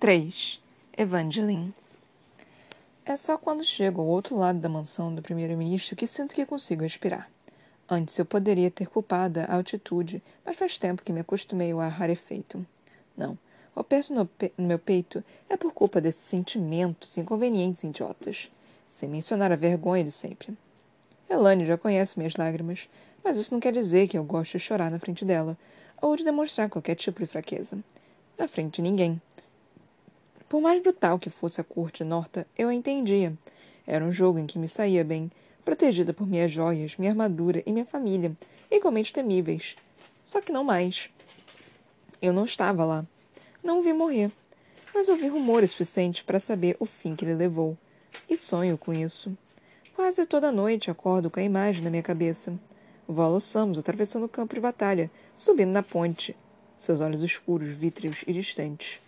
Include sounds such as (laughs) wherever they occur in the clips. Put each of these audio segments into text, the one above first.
3. Evangeline É só quando chego ao outro lado da mansão do primeiro-ministro que sinto que consigo respirar. Antes eu poderia ter culpado a altitude, mas faz tempo que me acostumei ao ar rarefeito. Não, o aperto no, pe no meu peito é por culpa desses sentimentos inconvenientes e idiotas, sem mencionar a vergonha de sempre. Elane já conhece minhas lágrimas, mas isso não quer dizer que eu gosto de chorar na frente dela, ou de demonstrar qualquer tipo de fraqueza. Na frente de ninguém. Por mais brutal que fosse a corte Norta, eu a entendia. Era um jogo em que me saía bem, protegida por minhas joias, minha armadura e minha família, igualmente temíveis. Só que não mais. Eu não estava lá. Não o vi morrer, mas ouvi rumores suficientes para saber o fim que ele levou. E sonho com isso. Quase toda noite acordo com a imagem na minha cabeça. Volo Samus atravessando o campo de batalha, subindo na ponte, seus olhos escuros, vítreos e distantes.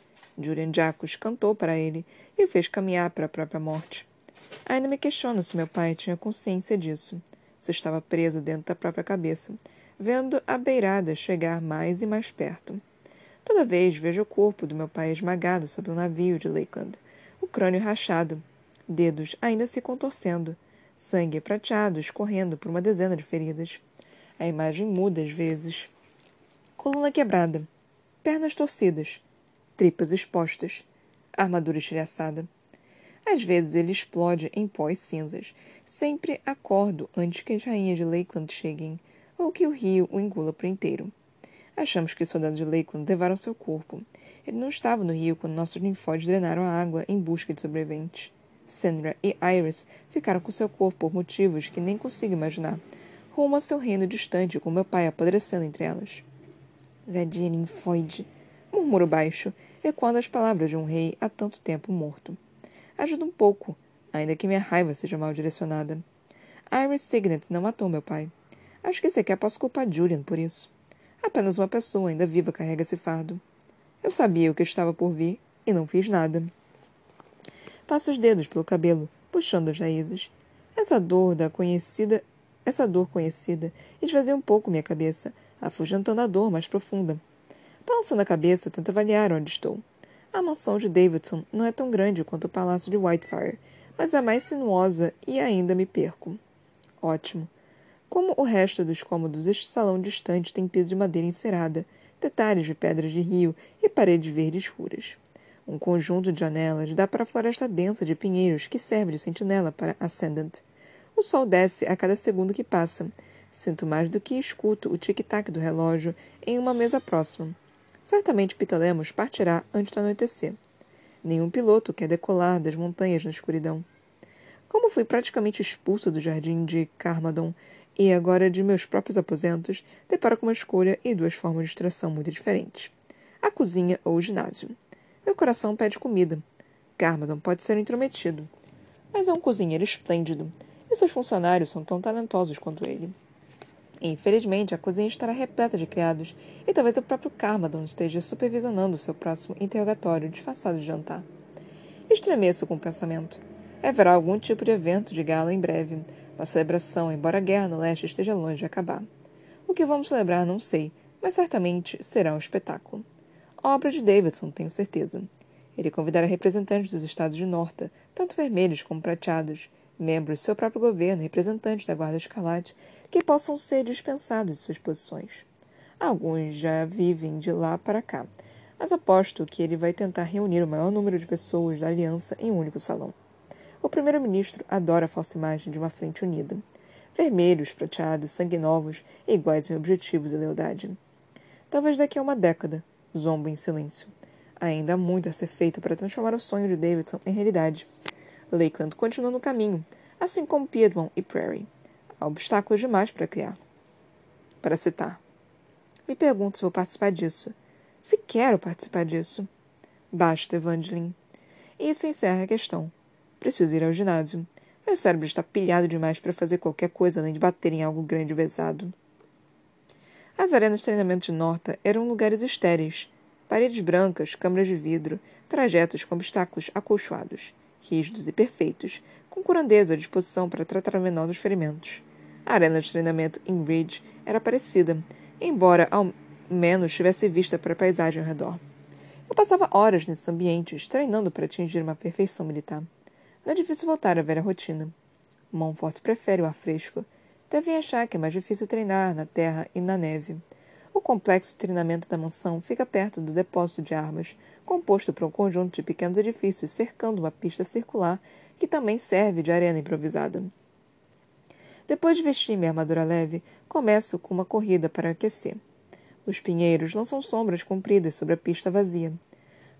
Jacos cantou para ele e o fez caminhar para a própria morte. Ainda me questiono se meu pai tinha consciência disso, se estava preso dentro da própria cabeça, vendo a beirada chegar mais e mais perto. Toda vez vejo o corpo do meu pai esmagado sobre um navio de Lakeland, o crânio rachado, dedos ainda se contorcendo, sangue prateado escorrendo por uma dezena de feridas. A imagem muda às vezes. Coluna quebrada, pernas torcidas, tripas expostas, armadura estilhaçada. Às vezes ele explode em pós cinzas. Sempre acordo antes que as rainhas de Lakeland cheguem, ou que o rio o engula por inteiro. Achamos que os soldados de Lakeland levaram seu corpo. Ele não estava no rio quando nossos ninfóides drenaram a água em busca de sobreviventes. Sandra e Iris ficaram com seu corpo por motivos que nem consigo imaginar, rumo a seu reino distante com meu pai apodrecendo entre elas. Vedinha ninfóide, murmuro baixo, ecoando as palavras de um rei há tanto tempo morto. Ajuda um pouco, ainda que minha raiva seja mal direcionada. Iris Signet não matou meu pai. Acho que sequer posso culpar Julian por isso. Apenas uma pessoa ainda viva carrega esse fardo. Eu sabia o que estava por vir e não fiz nada. Passo os dedos pelo cabelo, puxando as raízes. Essa dor da conhecida, essa dor conhecida esvazia um pouco minha cabeça, afugentando a dor mais profunda. Balançando a cabeça, tento avaliar onde estou. A mansão de Davidson não é tão grande quanto o palácio de Whitefire, mas é mais sinuosa e ainda me perco. Ótimo. Como o resto dos cômodos, este salão distante tem piso de madeira encerada, detalhes de pedras de rio e paredes verdes escuras. Um conjunto de janelas dá para a floresta densa de pinheiros que serve de sentinela para Ascendant. O sol desce a cada segundo que passa. Sinto mais do que escuto o tic-tac do relógio em uma mesa próxima. Certamente Pitolemos partirá antes do anoitecer. Nenhum piloto quer decolar das montanhas na escuridão. Como fui praticamente expulso do jardim de Carmadon e agora de meus próprios aposentos, deparo com uma escolha e duas formas de extração muito diferentes: a cozinha ou o ginásio. Meu coração pede comida. Carmadon pode ser intrometido, mas é um cozinheiro esplêndido e seus funcionários são tão talentosos quanto ele. Infelizmente, a cozinha estará repleta de criados e talvez o próprio Carmadon esteja supervisionando seu próximo interrogatório disfarçado de jantar. Estremeço com o pensamento. Haverá algum tipo de evento de gala em breve, uma celebração, embora a guerra no leste esteja longe de acabar. O que vamos celebrar não sei, mas certamente será um espetáculo. Obra de Davidson, tenho certeza. Ele convidará representantes dos estados de Norta, tanto vermelhos como prateados, membros do seu próprio governo representantes da Guarda Escarlate que possam ser dispensados de suas posições. Alguns já vivem de lá para cá, mas aposto que ele vai tentar reunir o maior número de pessoas da aliança em um único salão. O primeiro-ministro adora a falsa imagem de uma frente unida. Vermelhos, prateados, sanguinovos iguais em objetivos e lealdade. Talvez daqui a uma década, zombo em silêncio. Ainda há muito a ser feito para transformar o sonho de Davidson em realidade. Lakeland continua no caminho, assim como Piedmont e Prairie. Há obstáculos demais para criar. Para citar. Me pergunto se vou participar disso. Se quero participar disso. Basta, Evangeline. Isso encerra a questão. Preciso ir ao ginásio. Meu cérebro está pilhado demais para fazer qualquer coisa além de bater em algo grande e pesado. As arenas de treinamento de Norta eram lugares estéreis. Paredes brancas, câmaras de vidro, trajetos com obstáculos acolchoados rígidos e perfeitos, com curandeza à disposição para tratar o menor dos ferimentos. A arena de treinamento em Ridge era parecida, embora ao menos tivesse vista para a paisagem ao redor. Eu passava horas nesses ambientes, treinando para atingir uma perfeição militar. Não é difícil voltar à velha rotina. Montfort prefere o ar fresco. Devem achar que é mais difícil treinar na terra e na neve. O complexo de treinamento da mansão fica perto do depósito de armas, composto por um conjunto de pequenos edifícios cercando uma pista circular que também serve de arena improvisada. Depois de vestir minha armadura leve, começo com uma corrida para aquecer. Os pinheiros lançam sombras compridas sobre a pista vazia.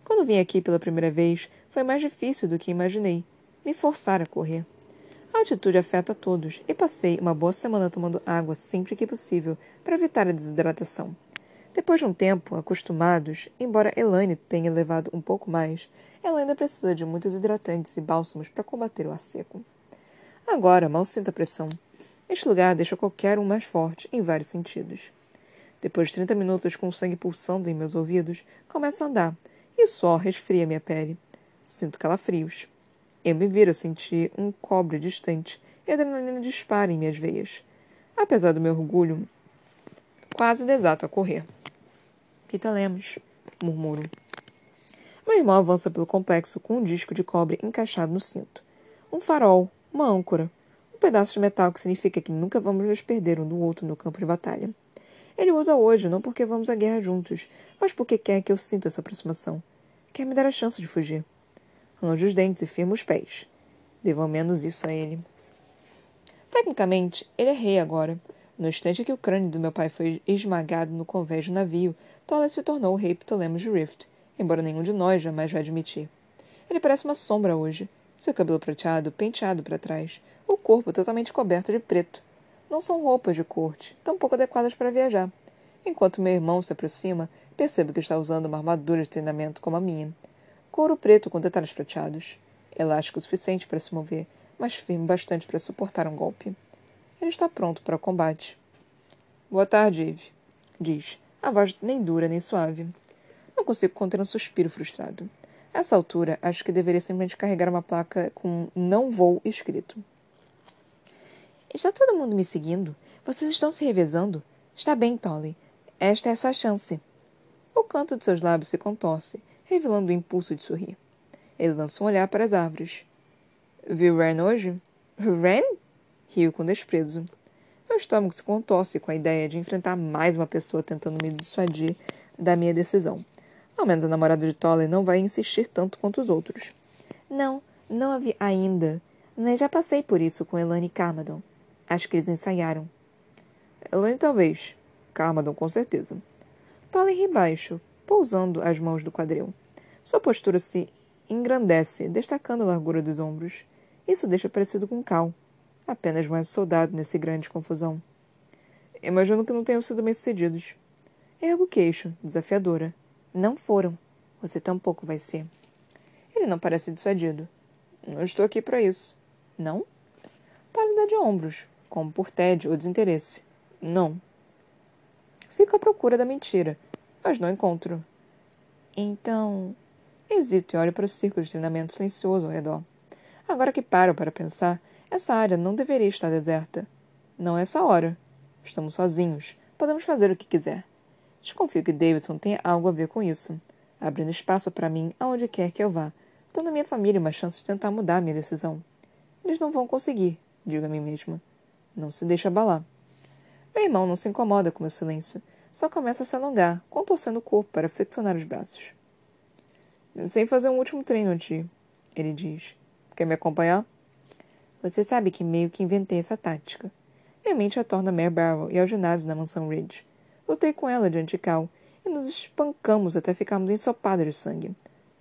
Quando vim aqui pela primeira vez, foi mais difícil do que imaginei. Me forçar a correr. A altitude afeta a todos e passei uma boa semana tomando água sempre que possível para evitar a desidratação. Depois de um tempo, acostumados, embora Elaine tenha levado um pouco mais, ela ainda precisa de muitos hidratantes e bálsamos para combater o ar seco. Agora mal sinto a pressão. Este lugar deixa qualquer um mais forte em vários sentidos. Depois de 30 minutos com o sangue pulsando em meus ouvidos, começo a andar e o suor resfria minha pele. Sinto calafrios. Eu me viro sentir um cobre distante e a adrenalina dispara em minhas veias. Apesar do meu orgulho, quase desato a correr. Rita Lemos, murmuro. Meu irmão avança pelo complexo com um disco de cobre encaixado no cinto. Um farol, uma âncora, pedaço de metal que significa que nunca vamos nos perder um do outro no campo de batalha. Ele usa hoje, não porque vamos à guerra juntos, mas porque quer que eu sinta sua aproximação. Quer me dar a chance de fugir. Range os dentes e firma os pés. Devo ao menos isso a ele. Tecnicamente, ele é rei agora. No instante que o crânio do meu pai foi esmagado no convés do navio, Tolle se tornou o rei Ptolemos de Rift, embora nenhum de nós jamais vai admitir. Ele parece uma sombra hoje, seu cabelo prateado penteado para trás, o corpo totalmente coberto de preto. Não são roupas de corte, tão pouco adequadas para viajar. Enquanto meu irmão se aproxima, percebo que está usando uma armadura de treinamento como a minha couro preto com detalhes prateados. Elástico o suficiente para se mover, mas firme bastante para suportar um golpe. Ele está pronto para o combate. Boa tarde, Eve, diz, a voz nem dura nem suave. Não consigo conter um suspiro frustrado. A essa altura, acho que deveria simplesmente carregar uma placa com não vou escrito. Está todo mundo me seguindo? Vocês estão se revezando? Está bem, Tolly. Esta é a sua chance. O canto de seus lábios se contorce revelando o impulso de sorrir. Ele lançou um olhar para as árvores. Viu Ren hoje? Ren? Riu com desprezo. Meu estômago se contorce com a ideia de enfrentar mais uma pessoa tentando me dissuadir da minha decisão. Ao menos a namorada de Tolley não vai insistir tanto quanto os outros. Não, não a vi ainda. Mas já passei por isso com Elane Carmadon. Acho que eles ensaiaram. Elane talvez. Carmadon com certeza. Tolley ri baixo, pousando as mãos do quadril. Sua postura se engrandece, destacando a largura dos ombros. Isso deixa parecido com Cal, apenas mais um soldado nesse grande confusão. Imagino que não tenham sido bem-sucedidos. Ergo o queixo, desafiadora. Não foram. Você tampouco vai ser. Ele não parece dissuadido. Não estou aqui para isso. Não? Tálida de ombros, como por tédio ou desinteresse. Não. Fico à procura da mentira, mas não encontro. Então, hesito e olho para o círculo de treinamento silencioso ao redor. Agora que paro para pensar, essa área não deveria estar deserta. Não é essa hora. Estamos sozinhos. Podemos fazer o que quiser. Desconfio que Davidson tenha algo a ver com isso, abrindo espaço para mim aonde quer que eu vá, dando à minha família uma chance de tentar mudar minha decisão. Eles não vão conseguir, digo a mim mesma. Não se deixa abalar. Meu irmão não se incomoda com meu silêncio, só começa a se alongar, contorcendo o corpo para flexionar os braços. Pensei em fazer um último treino antes, ele diz. Quer me acompanhar? Você sabe que meio que inventei essa tática. Minha mente retorna a Mare Barrow e ao ginásio na mansão Ridge. Lutei com ela diante de Cal e nos espancamos até ficarmos ensopados de sangue.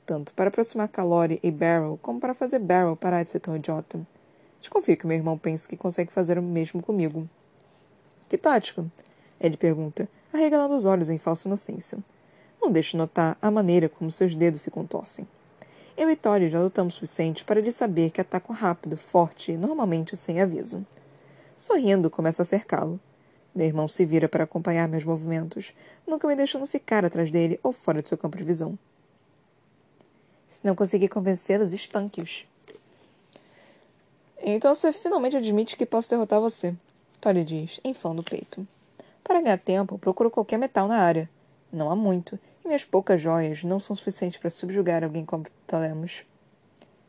Tanto para aproximar Calori e Barrow, como para fazer Barrow parar de ser tão idiota. Desconfio que meu irmão pense que consegue fazer o mesmo comigo. Que tática? Ele pergunta, arregalando os olhos em falsa inocência. Não deixe notar a maneira como seus dedos se contorcem. Eu e Tori já lutamos o suficiente para ele saber que ataco rápido, forte e normalmente sem aviso. Sorrindo, começa a cercá-lo. Meu irmão se vira para acompanhar meus movimentos, nunca me deixando ficar atrás dele ou fora de seu campo de visão. Se não conseguir convencê-los, espanque-os. Então você finalmente admite que posso derrotar você, Tori diz, inflando o peito. Para ganhar tempo, procuro qualquer metal na área. Não há muito, E minhas poucas joias não são suficientes para subjugar alguém como Ptolemos.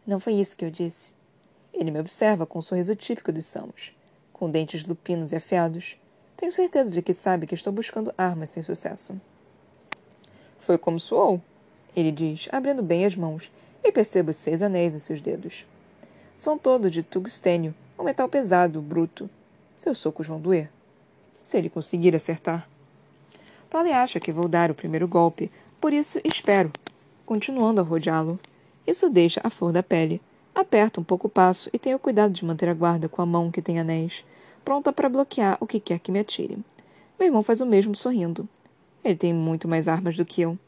Não foi isso que eu disse. Ele me observa com um sorriso típico dos Samos, com dentes lupinos e afiados. Tenho certeza de que sabe que estou buscando armas sem sucesso. Foi como soou, ele diz, abrindo bem as mãos, e percebo seis anéis em seus dedos. São todos de tungstênio, um metal pesado, bruto. Seus socos vão doer. Se ele conseguir acertar. Tolly acha que vou dar o primeiro golpe, por isso espero, continuando a rodeá-lo. Isso deixa a flor da pele. Aperto um pouco o passo e tenho cuidado de manter a guarda com a mão que tem anéis, pronta para bloquear o que quer que me atire. Meu irmão faz o mesmo sorrindo. Ele tem muito mais armas do que eu.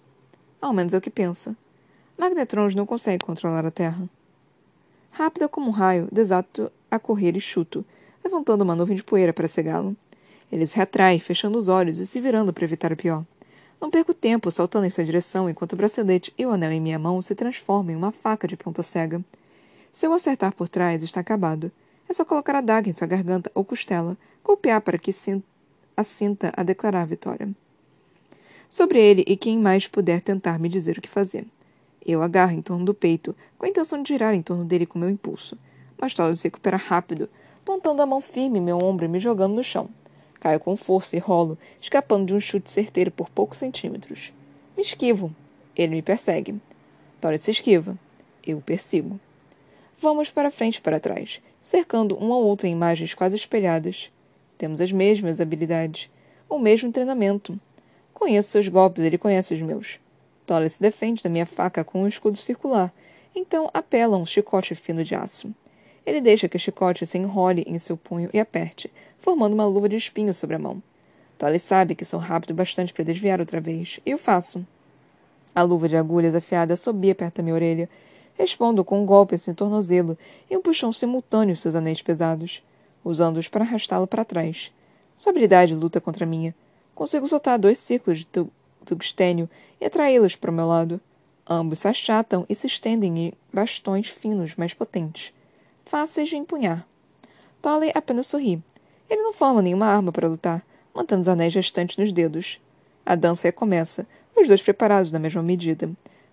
Ao menos é o que pensa. Magnetrons não consegue controlar a Terra. Rápida como um raio, desato a correr e chuto, levantando uma nuvem de poeira para cegá-lo. Ele se retrai, fechando os olhos e se virando para evitar o pior. Não perco tempo saltando em sua direção enquanto o bracelete e o anel em minha mão se transformam em uma faca de ponta cega. Se eu acertar por trás, está acabado. É só colocar a daga em sua garganta ou costela, golpear para que a sinta a declarar a vitória. Sobre ele e quem mais puder tentar me dizer o que fazer. Eu agarro em torno do peito, com a intenção de girar em torno dele com meu impulso. Mas Tolo se recupera rápido, pontando a mão firme em meu ombro e me jogando no chão. Caio com força e rolo, escapando de um chute certeiro por poucos centímetros. Me esquivo. Ele me persegue. Tori se esquiva. Eu o persigo. Vamos para frente e para trás, cercando um ao outro em imagens quase espelhadas. Temos as mesmas habilidades, o mesmo treinamento. Conheço seus golpes, ele conhece os meus. Tolle se defende da minha faca com um escudo circular, então apela a um chicote fino de aço. Ele deixa que o chicote se enrole em seu punho e aperte, formando uma luva de espinho sobre a mão. Tolly sabe que sou rápido bastante para desviar outra vez, e o faço. A luva de agulhas afiada sobia perto da minha orelha. Respondo com um golpe em seu tornozelo e um puxão simultâneo seus anéis pesados, usando-os para arrastá-lo para trás. Sua habilidade luta contra a minha. Consigo soltar dois círculos de tungstênio e atraí-los para o meu lado. Ambos se achatam e se estendem em bastões finos mais potentes, fáceis de empunhar. Tolley apenas sorri. Ele não forma nenhuma arma para lutar, mantendo os anéis restantes nos dedos. A dança recomeça, os dois preparados na mesma medida.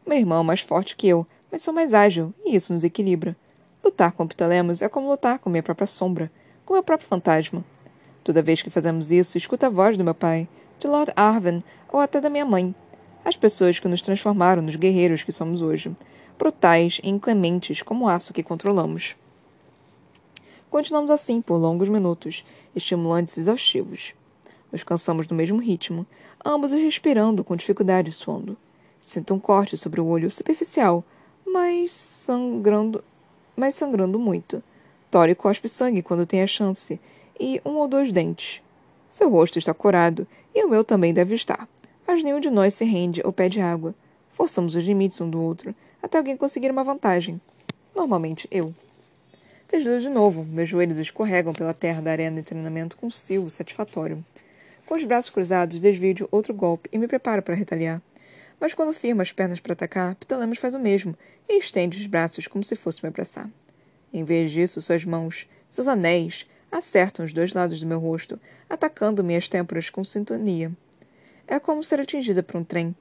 Meu irmão é mais forte que eu, mas sou mais ágil, e isso nos equilibra. Lutar com Ptolemos é como lutar com minha própria sombra, com meu próprio fantasma. Toda vez que fazemos isso, escuto a voz do meu pai, de Lord Arven ou até da minha mãe. As pessoas que nos transformaram nos guerreiros que somos hoje, brutais e inclementes como o aço que controlamos. Continuamos assim por longos minutos, estimulantes e exaustivos. Nos cansamos no mesmo ritmo, ambos respirando com dificuldade e suando. Sinto um corte sobre o olho superficial, mas sangrando, mas sangrando muito. Tori cospe sangue quando tem a chance, e um ou dois dentes. Seu rosto está corado e o meu também deve estar. Mas nenhum de nós se rende ou pede água. Forçamos os limites um do outro, até alguém conseguir uma vantagem. Normalmente eu. Deslizo de novo. Meus joelhos escorregam pela terra da arena de treinamento com um silvo satisfatório. Com os braços cruzados, desvio outro golpe e me preparo para retaliar. Mas quando firmo as pernas para atacar, Ptolemos faz o mesmo e estende os braços como se fosse me abraçar. Em vez disso, suas mãos, seus anéis, acertam os dois lados do meu rosto, atacando minhas têmporas com sintonia. É como ser atingida por um trem.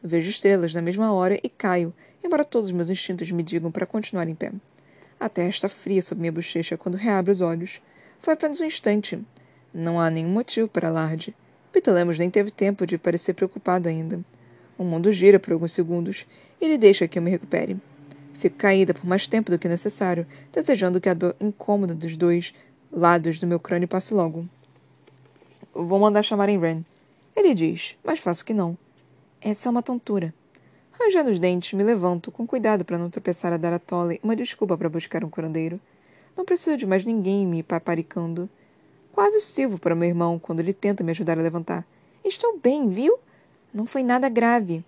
Vejo estrelas na mesma hora e caio, embora todos os meus instintos me digam para continuar em pé. A terra está fria sob minha bochecha quando reabro os olhos. Foi apenas um instante. Não há nenhum motivo para alarde. Ptolemos nem teve tempo de parecer preocupado ainda. O mundo gira por alguns segundos e ele deixa que eu me recupere. Fico caída por mais tempo do que necessário, desejando que a dor incômoda dos dois lados do meu crânio passe logo. Vou mandar chamar em Ren. Ele diz, mas faço que não. Essa é uma tontura. Rangendo os dentes, me levanto, com cuidado para não tropeçar a dar a Tolly uma desculpa para buscar um curandeiro. Não preciso de mais ninguém me paparicando. Quase sirvo para meu irmão quando ele tenta me ajudar a levantar. Estou bem, viu? Não foi nada grave.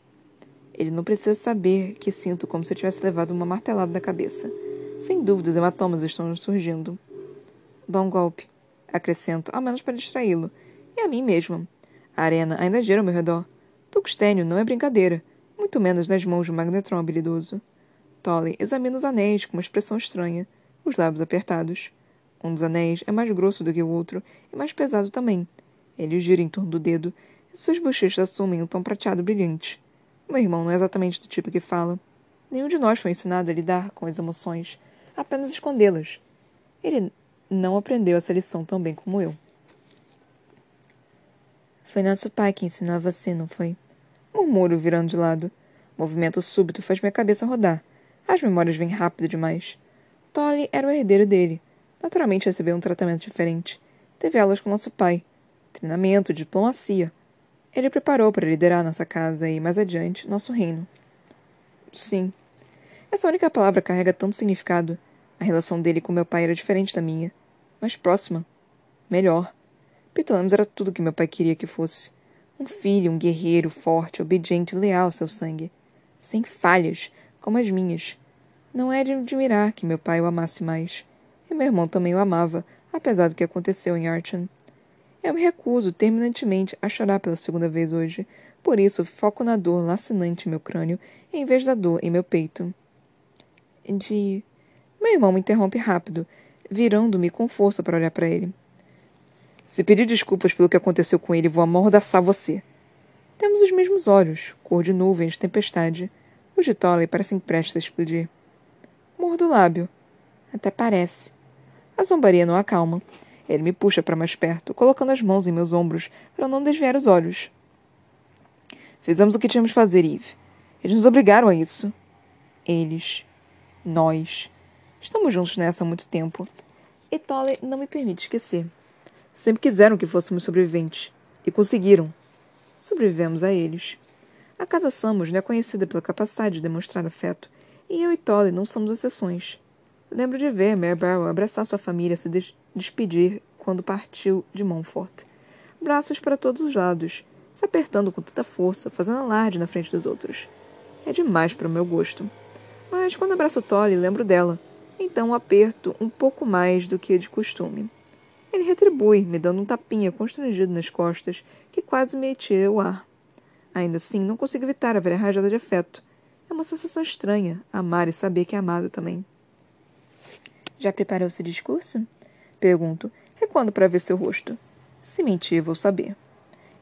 Ele não precisa saber que sinto como se eu tivesse levado uma martelada na cabeça. Sem dúvida, os hematomas estão surgindo. Bom golpe, acrescento, ao menos para distraí-lo. E a mim mesma. A arena ainda gira ao meu redor. Tuxtênio não é brincadeira, muito menos nas mãos de um magnetron habilidoso. Tolly examina os anéis com uma expressão estranha, os lábios apertados. Um dos anéis é mais grosso do que o outro e mais pesado também. Ele gira em torno do dedo e suas bochechas assumem um tom prateado brilhante. Meu irmão não é exatamente do tipo que fala. Nenhum de nós foi ensinado a lidar com as emoções, apenas escondê-las. Ele não aprendeu essa lição tão bem como eu. Foi nosso pai que ensinou a você, não foi? Murmuro, virando de lado. movimento súbito faz minha cabeça rodar. As memórias vêm rápido demais. Tolly era o herdeiro dele. Naturalmente recebeu um tratamento diferente. Teve aulas com nosso pai. Treinamento, diplomacia. Ele preparou para liderar nossa casa e, mais adiante, nosso reino. Sim. Essa única palavra carrega tanto significado. A relação dele com meu pai era diferente da minha. Mais próxima. Melhor. Pitolamos era tudo que meu pai queria que fosse. Um filho, um guerreiro, forte, obediente, leal ao seu sangue. Sem falhas, como as minhas. Não é de admirar que meu pai o amasse mais. E meu irmão também o amava, apesar do que aconteceu em Archon. Eu me recuso terminantemente a chorar pela segunda vez hoje, por isso foco na dor lacinante em meu crânio em vez da dor em meu peito. De. Meu irmão me interrompe rápido, virando-me com força para olhar para ele. Se pedir desculpas pelo que aconteceu com ele, vou amordaçar você. Temos os mesmos olhos, cor de nuvens de tempestade. Os de Tolley parecem prestes a explodir. Mordo o lábio. Até parece. A zombaria não acalma. Ele me puxa para mais perto, colocando as mãos em meus ombros para não desviar os olhos. Fizemos o que tínhamos de fazer, Eve. Eles nos obrigaram a isso. Eles. Nós. Estamos juntos nessa há muito tempo. E Tolle não me permite esquecer. Sempre quiseram que fôssemos sobreviventes. E conseguiram. Sobrevivemos a eles. A casa Samos não é conhecida pela capacidade de demonstrar afeto, e eu e Tolle não somos exceções. Lembro de ver Mary Barrow abraçar sua família se des despedir quando partiu de Montfort. Braços para todos os lados, se apertando com tanta força, fazendo alarde na frente dos outros. É demais para o meu gosto. Mas quando abraço Tolly, lembro dela. Então aperto um pouco mais do que de costume. Ele retribui, me dando um tapinha constrangido nas costas, que quase me tira o ar. Ainda assim, não consigo evitar a velha rajada de afeto. É uma sensação estranha, amar e saber que é amado também. Já preparou seu discurso? Pergunto, recuando para ver seu rosto. Se mentir, vou saber.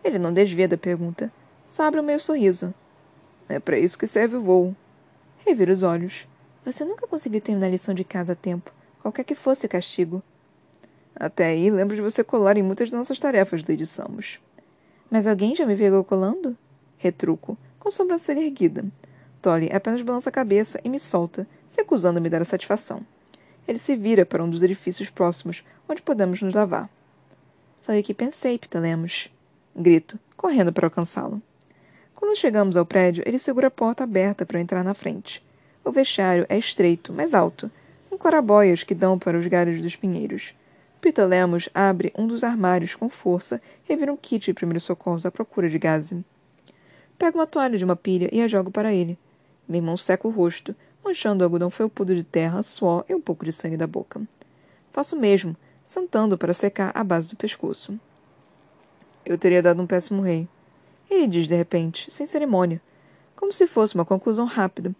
Ele não desvia da pergunta. Só abre o meu sorriso. É para isso que serve o voo. Revira os olhos. Você nunca conseguiu terminar a lição de casa a tempo, qualquer que fosse o castigo. Até aí, lembro de você colar em muitas de nossas tarefas, Lady Samos. Mas alguém já me pegou colando? Retruco, com sobrancelha erguida. Tolly apenas balança a cabeça e me solta, se acusando a me dar a satisfação. Ele se vira para um dos edifícios próximos, onde podemos nos lavar. Foi o que pensei, Ptolemos grito, correndo para alcançá-lo. Quando chegamos ao prédio, ele segura a porta aberta para entrar na frente. O vestiário é estreito, mas alto, com clarabóias que dão para os galhos dos pinheiros. Peter Lemos abre um dos armários com força e vira um kit de primeiros socorros à procura de gás. Pego uma toalha de uma pilha e a jogo para ele. Meu irmão seca o rosto, manchando o algodão felpudo de terra, suor e um pouco de sangue da boca. Faço o mesmo, sentando para secar a base do pescoço. Eu teria dado um péssimo rei. Ele diz de repente, sem cerimônia, como se fosse uma conclusão rápida,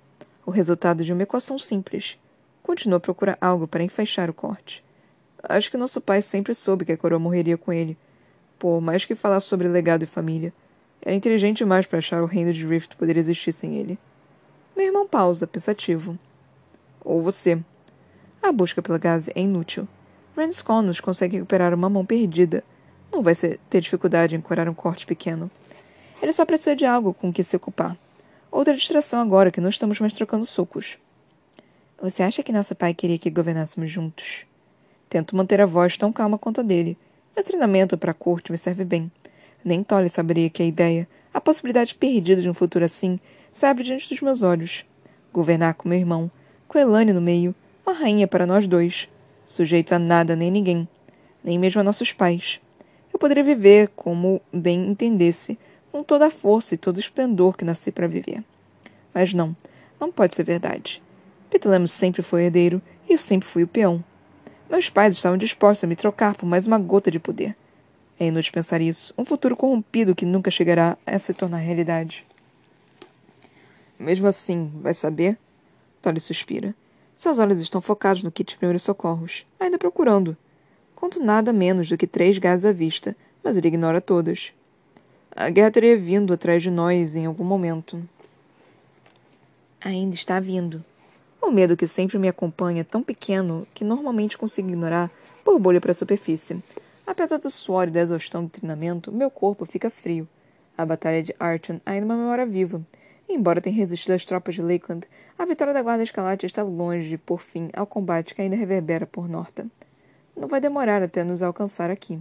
o resultado de uma equação simples. Continua a procurar algo para enfaixar o corte. Acho que nosso pai sempre soube que a coroa morreria com ele, por mais que falasse sobre legado e família. Era inteligente demais para achar o reino de Rift poder existir sem ele. Meu irmão pausa, pensativo. Ou você. A busca pela gase é inútil. Rand Connors consegue recuperar uma mão perdida, não vai ter dificuldade em curar um corte pequeno. Ele só precisa de algo com que se ocupar. Outra distração agora que não estamos mais trocando socos. Você acha que nosso pai queria que governássemos juntos? Tento manter a voz tão calma quanto a dele. Meu treinamento para a corte me serve bem. Nem Tolly saberia que a ideia, a possibilidade perdida de um futuro assim, se abre diante dos meus olhos. Governar com meu irmão, com Elane no meio, uma rainha para nós dois, sujeitos a nada nem ninguém, nem mesmo a nossos pais eu poderia viver como bem entendesse, com toda a força e todo o esplendor que nasci para viver. Mas não, não pode ser verdade. Ptolemos sempre foi herdeiro e eu sempre fui o peão. Meus pais estavam dispostos a me trocar por mais uma gota de poder. É inútil pensar isso. Um futuro corrompido que nunca chegará a se tornar realidade. Mesmo assim, vai saber? Tolly suspira. Seus olhos estão focados no kit de primeiros socorros, ainda procurando. Conto nada menos do que três gases à vista, mas ele ignora todas. A guerra teria vindo atrás de nós em algum momento. Ainda está vindo. O medo que sempre me acompanha é tão pequeno que normalmente consigo ignorar borbulha para a superfície. Apesar do suor e da exaustão do treinamento, meu corpo fica frio. A batalha de Archon ainda é uma memória viva. embora tenha resistido às tropas de Lakeland, a vitória da Guarda Escalate está longe de por fim ao combate que ainda reverbera por Norta. Não vai demorar até nos alcançar aqui.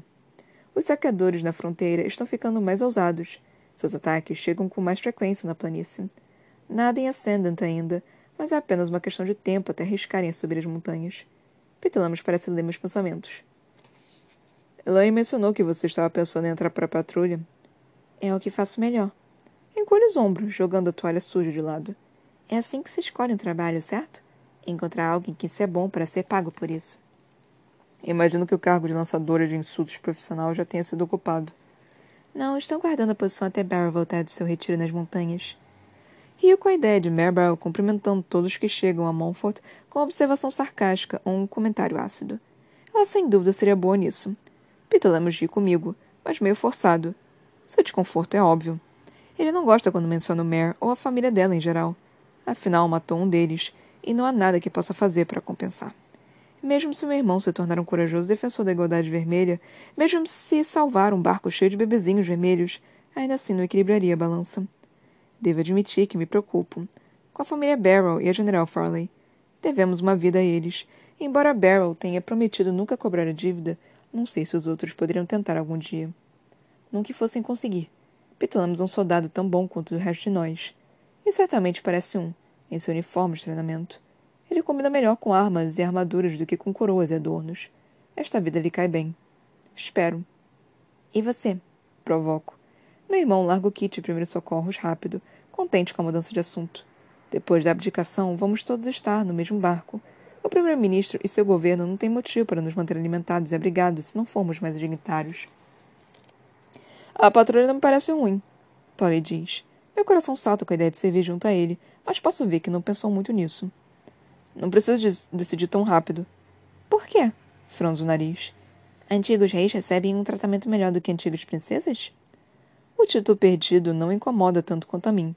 Os saqueadores na fronteira estão ficando mais ousados. Seus ataques chegam com mais frequência na planície. Nada em Ascendant ainda, mas é apenas uma questão de tempo até arriscarem a subir as montanhas. Petelamos parece ler meus pensamentos. Elaine mencionou que você estava pensando em entrar para a patrulha. É o que faço melhor. Encolhe os ombros, jogando a toalha suja de lado. É assim que se escolhe um trabalho, certo? Encontrar alguém que se é bom para ser pago por isso. Imagino que o cargo de lançadora de insultos profissional já tenha sido ocupado. Não, estão guardando a posição até Barrow voltar do seu retiro nas montanhas. Rio com a ideia de Maryborough cumprimentando todos que chegam a Montfort com observação sarcástica ou um comentário ácido. Ela sem dúvida seria boa nisso. Peter Lemos ri comigo, mas meio forçado. Seu desconforto é óbvio. Ele não gosta quando menciona o Mare ou a família dela em geral. Afinal, matou um deles, e não há nada que possa fazer para compensar. Mesmo se meu irmão se tornar um corajoso defensor da igualdade vermelha, mesmo se salvar um barco cheio de bebezinhos vermelhos, ainda assim não equilibraria a balança. Devo admitir que me preocupo. Com a família Barrow e a General Farley. Devemos uma vida a eles. Embora Barrow tenha prometido nunca cobrar a dívida, não sei se os outros poderiam tentar algum dia. Nunca fossem conseguir. Petlamos um soldado tão bom quanto o resto de nós. E certamente parece um, em seu uniforme de treinamento. Ele combina melhor com armas e armaduras do que com coroas e adornos. Esta vida lhe cai bem. Espero. E você? Provoco. Meu irmão larga o kit de primeiros socorros rápido, contente com a mudança de assunto. Depois da abdicação, vamos todos estar no mesmo barco. O primeiro-ministro e seu governo não têm motivo para nos manter alimentados e abrigados se não formos mais dignitários. A patrulha não me parece ruim, Tori diz. Meu coração salta com a ideia de servir junto a ele, mas posso ver que não pensou muito nisso. Não preciso de decidir tão rápido. Por quê? Franzo o nariz. Antigos reis recebem um tratamento melhor do que antigas princesas? O título perdido não incomoda tanto quanto a mim.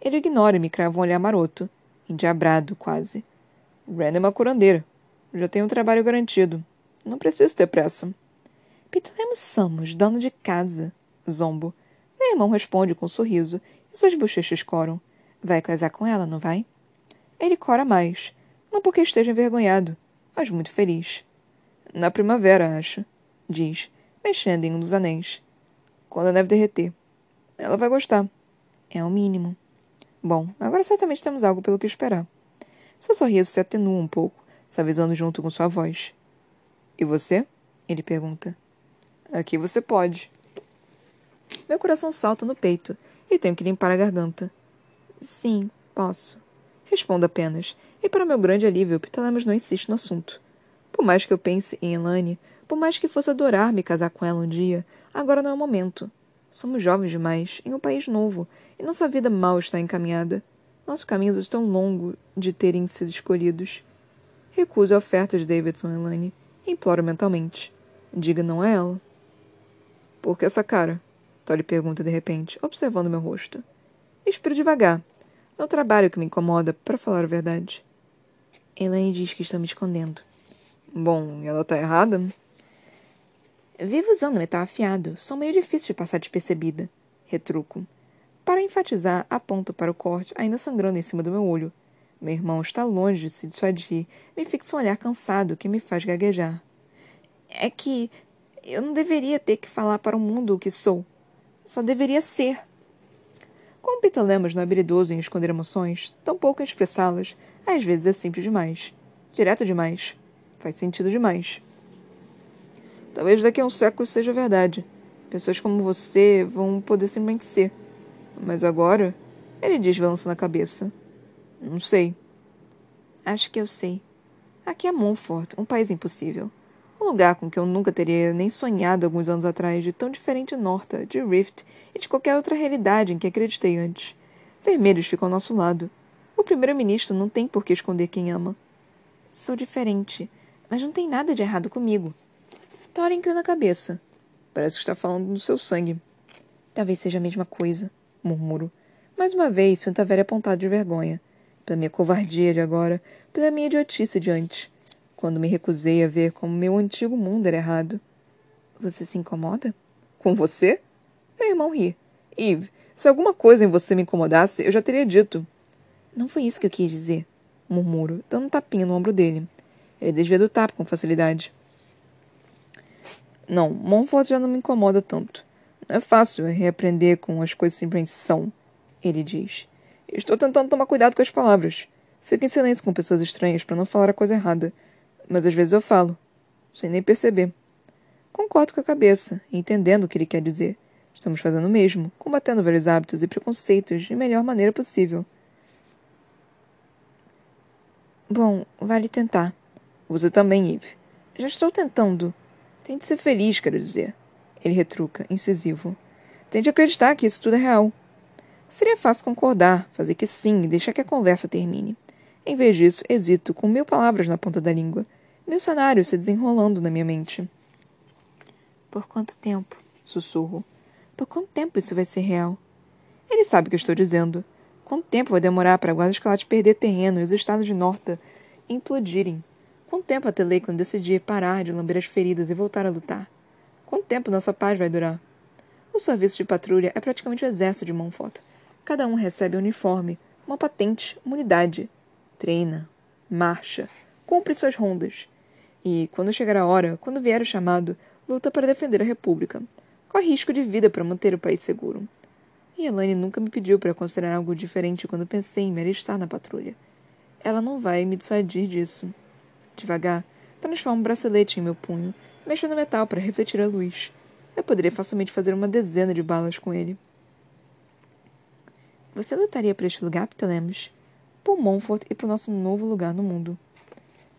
Ele ignora e me crava um olhar maroto, endiabrado quase. Ren é uma curandeira. Já tenho um trabalho garantido. Não preciso ter pressa. Pitalemos somos, dono de casa. Zombo. Meu irmão responde com um sorriso e suas bochechas coram. Vai casar com ela, não vai? Ele cora mais. Não porque esteja envergonhado, mas muito feliz. Na primavera, acho, diz, mexendo em um dos anéis quando a neve derreter. Ela vai gostar. É o mínimo. Bom, agora certamente temos algo pelo que esperar. Seu sorriso se atenua um pouco, se avisando junto com sua voz. E você? Ele pergunta. Aqui você pode. Meu coração salta no peito e tenho que limpar a garganta. Sim, posso. Respondo apenas, e para meu grande alívio, Pitalamas não insiste no assunto. Por mais que eu pense em Elane, por mais que fosse adorar me casar com ela um dia, Agora não é o momento. Somos jovens demais, em um país novo, e nossa vida mal está encaminhada. Nossos caminhos estão longos de terem sido escolhidos. Recuso a oferta de Davidson Elaine. Imploro mentalmente. Diga não a ela. Por que essa cara? Tolly pergunta de repente, observando meu rosto. Espero devagar. É o trabalho que me incomoda, para falar a verdade. Elaine diz que estou me escondendo. Bom, ela está errada? Vivo usando metal afiado. Sou meio difícil de passar despercebida. Retruco. Para enfatizar, aponto para o corte ainda sangrando em cima do meu olho. Meu irmão está longe de se dissuadir. Me fixa um olhar cansado que me faz gaguejar. É que eu não deveria ter que falar para o mundo o que sou. Só deveria ser. Como Pitolemos não é habilidoso em esconder emoções, tampouco em expressá-las, às vezes é simples demais. Direto demais. Faz sentido demais. Talvez daqui a um século seja verdade. Pessoas como você vão poder simplesmente ser. Mas agora, ele diz balançando a cabeça. Não sei. Acho que eu sei. Aqui é Montfort, um país impossível. Um lugar com que eu nunca teria nem sonhado alguns anos atrás, de tão diferente Norta, de Rift e de qualquer outra realidade em que acreditei antes. Vermelhos ficam ao nosso lado. O primeiro-ministro não tem por que esconder quem ama. Sou diferente, mas não tem nada de errado comigo. Thor inclina a cabeça. Parece que está falando do seu sangue. Talvez seja a mesma coisa, murmuro. Mais uma vez, sinto a velha apontada de vergonha. pela minha covardia de agora, pela minha idiotice de antes, quando me recusei a ver como meu antigo mundo era errado. Você se incomoda? Com você? Meu irmão ri. Eve, se alguma coisa em você me incomodasse, eu já teria dito. Não foi isso que eu quis dizer, murmuro, dando um tapinha no ombro dele. Ele desvia do tapa com facilidade. Não, Montfort já não me incomoda tanto. Não é fácil reaprender com as coisas simplesmente são, ele diz. Estou tentando tomar cuidado com as palavras. Fico em silêncio com pessoas estranhas para não falar a coisa errada. Mas às vezes eu falo, sem nem perceber. Concordo com a cabeça, entendendo o que ele quer dizer. Estamos fazendo o mesmo, combatendo velhos hábitos e preconceitos de melhor maneira possível. Bom, vale tentar. Você também, Eve. Já estou tentando. Tente ser feliz, quero dizer. Ele retruca, incisivo. Tente acreditar que isso tudo é real. Seria fácil concordar, fazer que sim e deixar que a conversa termine. Em vez disso, hesito, com mil palavras na ponta da língua, mil cenários se desenrolando na minha mente. Por quanto tempo? Sussurro. Por quanto tempo isso vai ser real? Ele sabe o que eu estou dizendo. Quanto tempo vai demorar para a Guarda Escarlate perder terreno e os estados de Norta implodirem? Quanto tempo até Lakeland decidir parar de lamber as feridas e voltar a lutar? Quanto tempo nossa paz vai durar? O serviço de patrulha é praticamente o exército de Montfort. Cada um recebe um uniforme, uma patente, uma unidade. Treina, marcha, cumpre suas rondas. E, quando chegar a hora, quando vier o chamado, luta para defender a República. Corre risco de vida para manter o país seguro. E Elaine nunca me pediu para considerar algo diferente quando pensei em me alistar na patrulha. Ela não vai me dissuadir disso. Devagar, transformo um bracelete em meu punho, mexo no metal para refletir a luz. Eu poderia facilmente fazer uma dezena de balas com ele. Você lutaria por este lugar, Ptolemos? Por Montfort e por nosso novo lugar no mundo.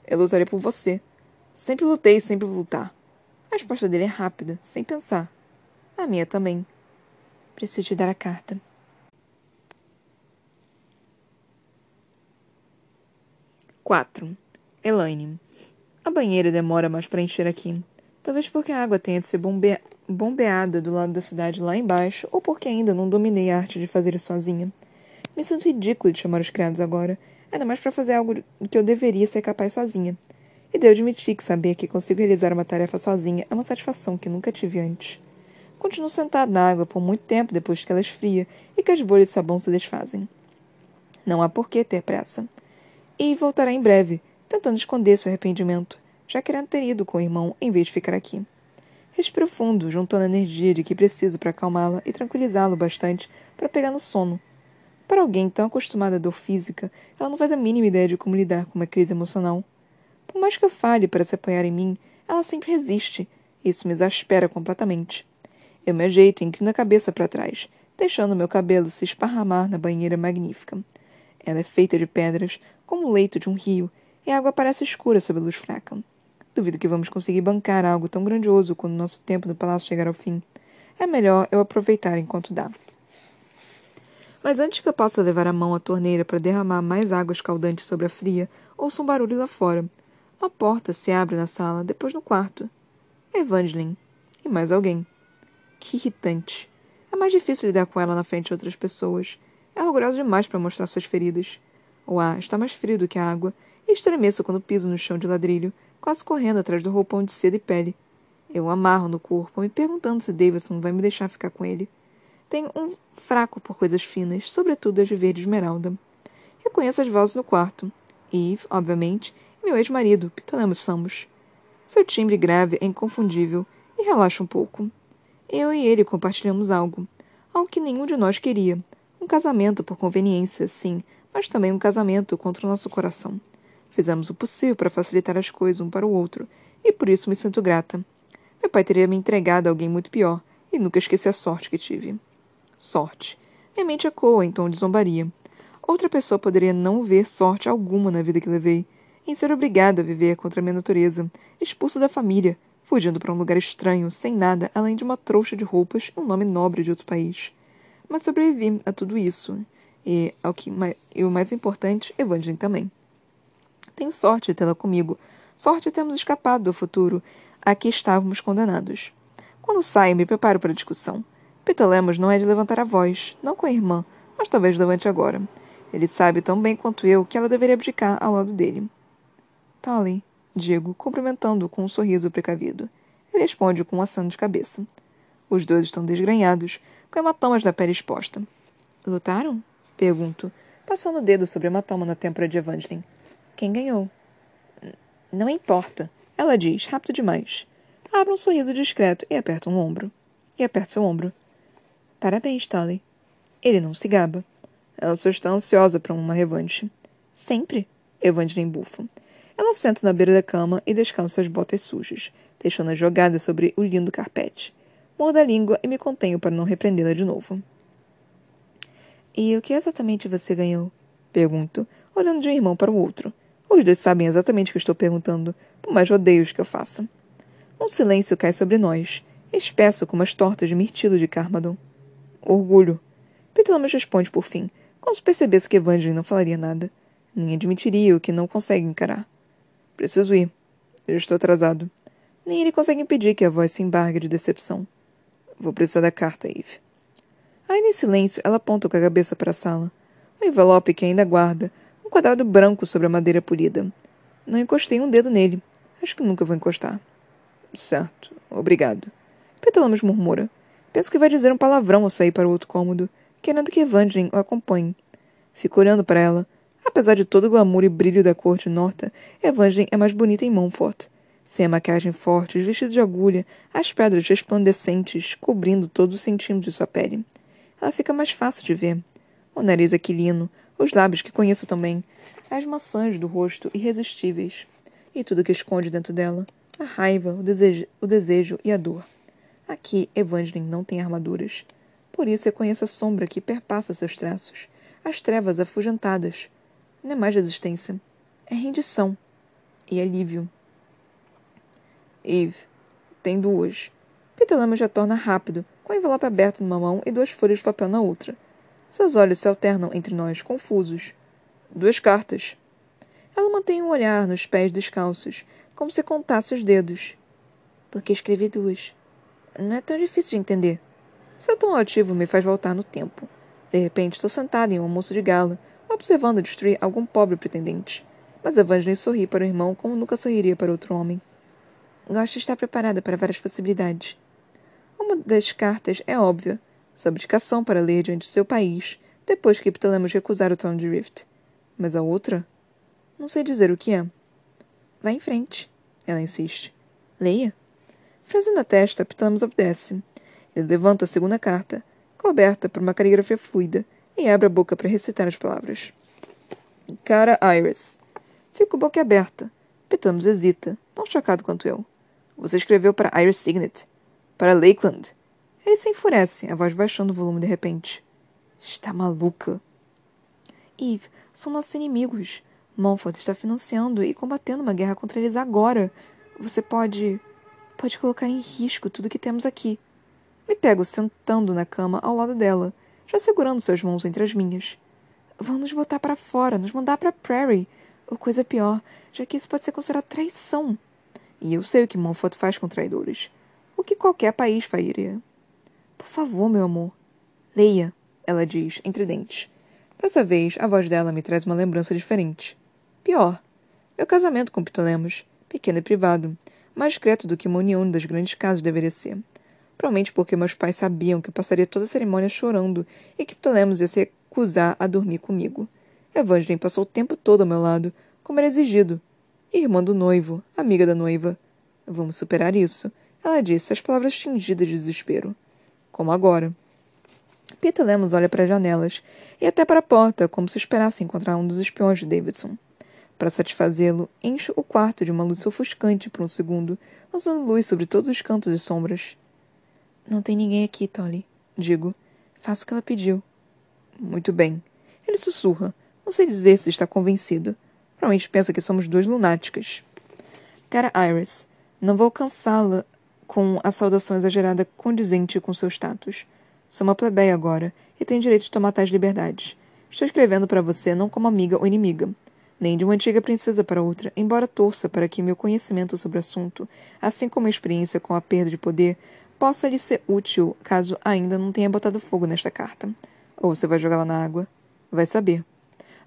Eu lutaria por você. Sempre lutei e sempre vou lutar. A resposta dele é rápida, sem pensar. A minha também. Preciso te dar a carta. Quatro. Elaine. A banheira demora mais para encher aqui. Talvez porque a água tenha de ser bombe... bombeada do lado da cidade lá embaixo, ou porque ainda não dominei a arte de fazer isso sozinha. Me sinto ridículo de chamar os criados agora, ainda mais para fazer algo que eu deveria ser capaz sozinha. E devo admitir que saber que consigo realizar uma tarefa sozinha é uma satisfação que nunca tive antes. Continuo sentado na água por muito tempo depois que ela esfria e que as bolhas de sabão se desfazem. Não há por que ter pressa. E voltará em breve, tentando esconder seu arrependimento, já querendo ter ido com o irmão em vez de ficar aqui. Respiro fundo, juntando a energia de que preciso para acalmá-la e tranquilizá-lo bastante para pegar no sono. Para alguém tão acostumado à dor física, ela não faz a mínima ideia de como lidar com uma crise emocional. Por mais que eu fale para se apoiar em mim, ela sempre resiste. Isso me exaspera completamente. Eu me ajeito e inclino a cabeça para trás, deixando meu cabelo se esparramar na banheira magnífica. Ela é feita de pedras, como o leito de um rio, e a água parece escura sob a luz fraca. Duvido que vamos conseguir bancar algo tão grandioso quando nosso tempo no palácio chegar ao fim. É melhor eu aproveitar enquanto dá. Mas antes que eu possa levar a mão à torneira para derramar mais água escaldante sobre a fria, ouço um barulho lá fora. Uma porta se abre na sala, depois no quarto. Evangeline. E mais alguém. Que irritante. É mais difícil lidar com ela na frente de outras pessoas. É orgulhosa demais para mostrar suas feridas. O ar está mais frio do que a água, estremeço quando piso no chão de ladrilho, quase correndo atrás do roupão de seda e pele. Eu amarro no corpo, me perguntando se Davidson vai me deixar ficar com ele. Tenho um fraco por coisas finas, sobretudo as de verde esmeralda. Reconheço as vozes no quarto. Eve, obviamente, e meu ex-marido, Ptolemos Samos. Seu timbre grave é inconfundível e relaxa um pouco. Eu e ele compartilhamos algo. Algo que nenhum de nós queria. Um casamento por conveniência, sim, mas também um casamento contra o nosso coração. Fizemos o possível para facilitar as coisas um para o outro, e por isso me sinto grata. Meu pai teria me entregado a alguém muito pior, e nunca esqueci a sorte que tive. Sorte. Minha mente ecoa em tom de zombaria. Outra pessoa poderia não ver sorte alguma na vida que levei, em ser obrigada a viver contra a minha natureza, expulsa da família, fugindo para um lugar estranho, sem nada além de uma trouxa de roupas e um nome nobre de outro país. Mas sobrevivi a tudo isso. E, ao que, e o mais importante, Evangeline também. Tenho sorte tê-la comigo. Sorte de termos escapado do futuro a que estávamos condenados. Quando saio, me preparo para a discussão. Ptolemos não é de levantar a voz, não com a irmã, mas talvez levante agora. Ele sabe tão bem quanto eu que ela deveria abdicar ao lado dele. Tolly, digo, cumprimentando-o com um sorriso precavido. Ele responde com um aceno de cabeça. Os dois estão desgranhados, com hematomas da pele exposta. Lutaram? Pergunto, passando o dedo sobre o hematoma na têmpora de Evangeline. Quem ganhou? Não importa, ela diz, rápido demais. Abre um sorriso discreto e aperta um ombro. E aperta seu ombro. Parabéns, Tolly. Ele não se gaba. Ela só está ansiosa para uma revanche. Sempre, Evangeline bufa. Ela senta na beira da cama e descalça as botas sujas, deixando-as jogadas sobre o lindo carpete. Mordo a língua e me contenho para não repreendê-la de novo. E o que exatamente você ganhou? Pergunto, olhando de um irmão para o outro. Os dois sabem exatamente o que estou perguntando, por mais rodeios que eu faça. Um silêncio cai sobre nós, espesso como as tortas de mirtilo de Carmadon. Orgulho. Petulamas responde por fim, como se percebesse que Evangeline não falaria nada, nem admitiria o que não consegue encarar. Preciso ir. Eu estou atrasado. Nem ele consegue impedir que a voz se embargue de decepção. Vou precisar da carta, Eve. Ainda em silêncio, ela aponta com a cabeça para a sala. O envelope que ainda guarda, um quadrado branco sobre a madeira polida. Não encostei um dedo nele. Acho que nunca vou encostar. Certo, obrigado. Petulamos murmura. Penso que vai dizer um palavrão ao sair para o outro cômodo, querendo que Evangeline o acompanhe. Fico olhando para ela. Apesar de todo o glamour e brilho da corte norta, Evangeline é mais bonita em Montfort. Sem a maquiagem forte, os vestidos de agulha, as pedras resplandecentes cobrindo todos os centímetros de sua pele ela fica mais fácil de ver. O nariz aquilino, os lábios que conheço também, as maçãs do rosto irresistíveis, e tudo que esconde dentro dela, a raiva, o desejo, o desejo e a dor. Aqui, Evangeline não tem armaduras. Por isso reconheço a sombra que perpassa seus traços, as trevas afugentadas. Não é mais resistência, é rendição e alívio. Eve, tem duas. Peter Lama já torna rápido, com o envelope aberto numa mão e duas folhas de papel na outra. Seus olhos se alternam entre nós, confusos. Duas cartas. Ela mantém um olhar nos pés descalços, como se contasse os dedos. Porque escrevi duas. Não é tão difícil de entender. Seu tom altivo me faz voltar no tempo. De repente, estou sentada em um almoço de gala, observando destruir algum pobre pretendente. Mas Evangeline sorri para o irmão como nunca sorriria para outro homem. Gosto de estar preparada para várias possibilidades. Uma das cartas é óbvia, sua abdicação para ler diante de seu país, depois que Ptolemos recusar o trono de Rift. Mas a outra? Não sei dizer o que é. Vá em frente, ela insiste. Leia. Franzindo a testa, Ptolemos obedece. Ele levanta a segunda carta, coberta por uma caligrafia fluida, e abre a boca para recitar as palavras. Cara Iris. Fico boquiaberta. Ptolemos hesita, tão chocado quanto eu. Você escreveu para Iris Signet. Para Lakeland. Ele se enfurece, a voz baixando o volume de repente. Está maluca. Eve, são nossos inimigos. Montfort está financiando e combatendo uma guerra contra eles agora. Você pode. pode colocar em risco tudo que temos aqui. Me pego sentando na cama ao lado dela, já segurando suas mãos entre as minhas. Vão nos botar para fora, nos mandar para Prairie. Ou coisa pior, já que isso pode ser considerado traição. E eu sei o que Montfort faz com traidores o que qualquer país faria. Por favor, meu amor. Leia, ela diz, entre dentes. Dessa vez, a voz dela me traz uma lembrança diferente. Pior. Meu casamento com Ptolemos, pequeno e privado, mais discreto do que uma união das grandes casas deveria ser. Provavelmente porque meus pais sabiam que eu passaria toda a cerimônia chorando e que Ptolemos ia se recusar a dormir comigo. Evangeline passou o tempo todo ao meu lado, como era exigido. Irmã do noivo, amiga da noiva. Vamos superar isso. Ela disse, as palavras tingidas de desespero. Como agora. Peter Lemos olha para as janelas e até para a porta, como se esperasse encontrar um dos espiões de Davidson. Para satisfazê-lo, enche o quarto de uma luz ofuscante por um segundo, lançando luz sobre todos os cantos e sombras. Não tem ninguém aqui, Tolly. Digo. Faço o que ela pediu. Muito bem. Ele sussurra. Não sei dizer se está convencido. Provavelmente pensa que somos duas lunáticas. Cara Iris, não vou cansá-la com a saudação exagerada condizente com seu status. Sou uma plebeia agora e tenho direito de tomar tais liberdades. Estou escrevendo para você não como amiga ou inimiga, nem de uma antiga princesa para outra, embora torça para que meu conhecimento sobre o assunto, assim como a experiência com a perda de poder, possa lhe ser útil caso ainda não tenha botado fogo nesta carta. Ou você vai jogá-la na água. Vai saber.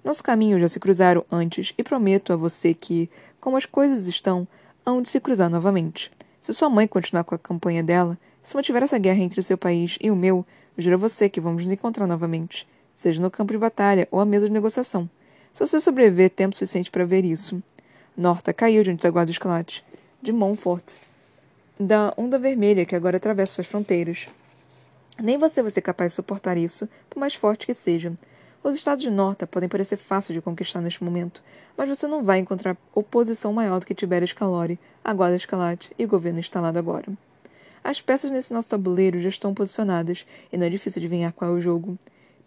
Nosso caminho já se cruzaram antes e prometo a você que, como as coisas estão, hão de se cruzar novamente. Se sua mãe continuar com a campanha dela, se mantiver essa guerra entre o seu país e o meu, juro a você que vamos nos encontrar novamente, seja no campo de batalha ou à mesa de negociação. Se você sobreviver tempo suficiente para ver isso. Norta caiu diante da guarda escalate, de Montfort, da onda vermelha que agora atravessa suas fronteiras. Nem você vai ser capaz de suportar isso, por mais forte que seja. Os estados de Norta podem parecer fáceis de conquistar neste momento, mas você não vai encontrar oposição maior do que Tiberias Calori, a Guarda Escalate e o governo instalado agora. As peças nesse nosso tabuleiro já estão posicionadas, e não é difícil adivinhar qual é o jogo.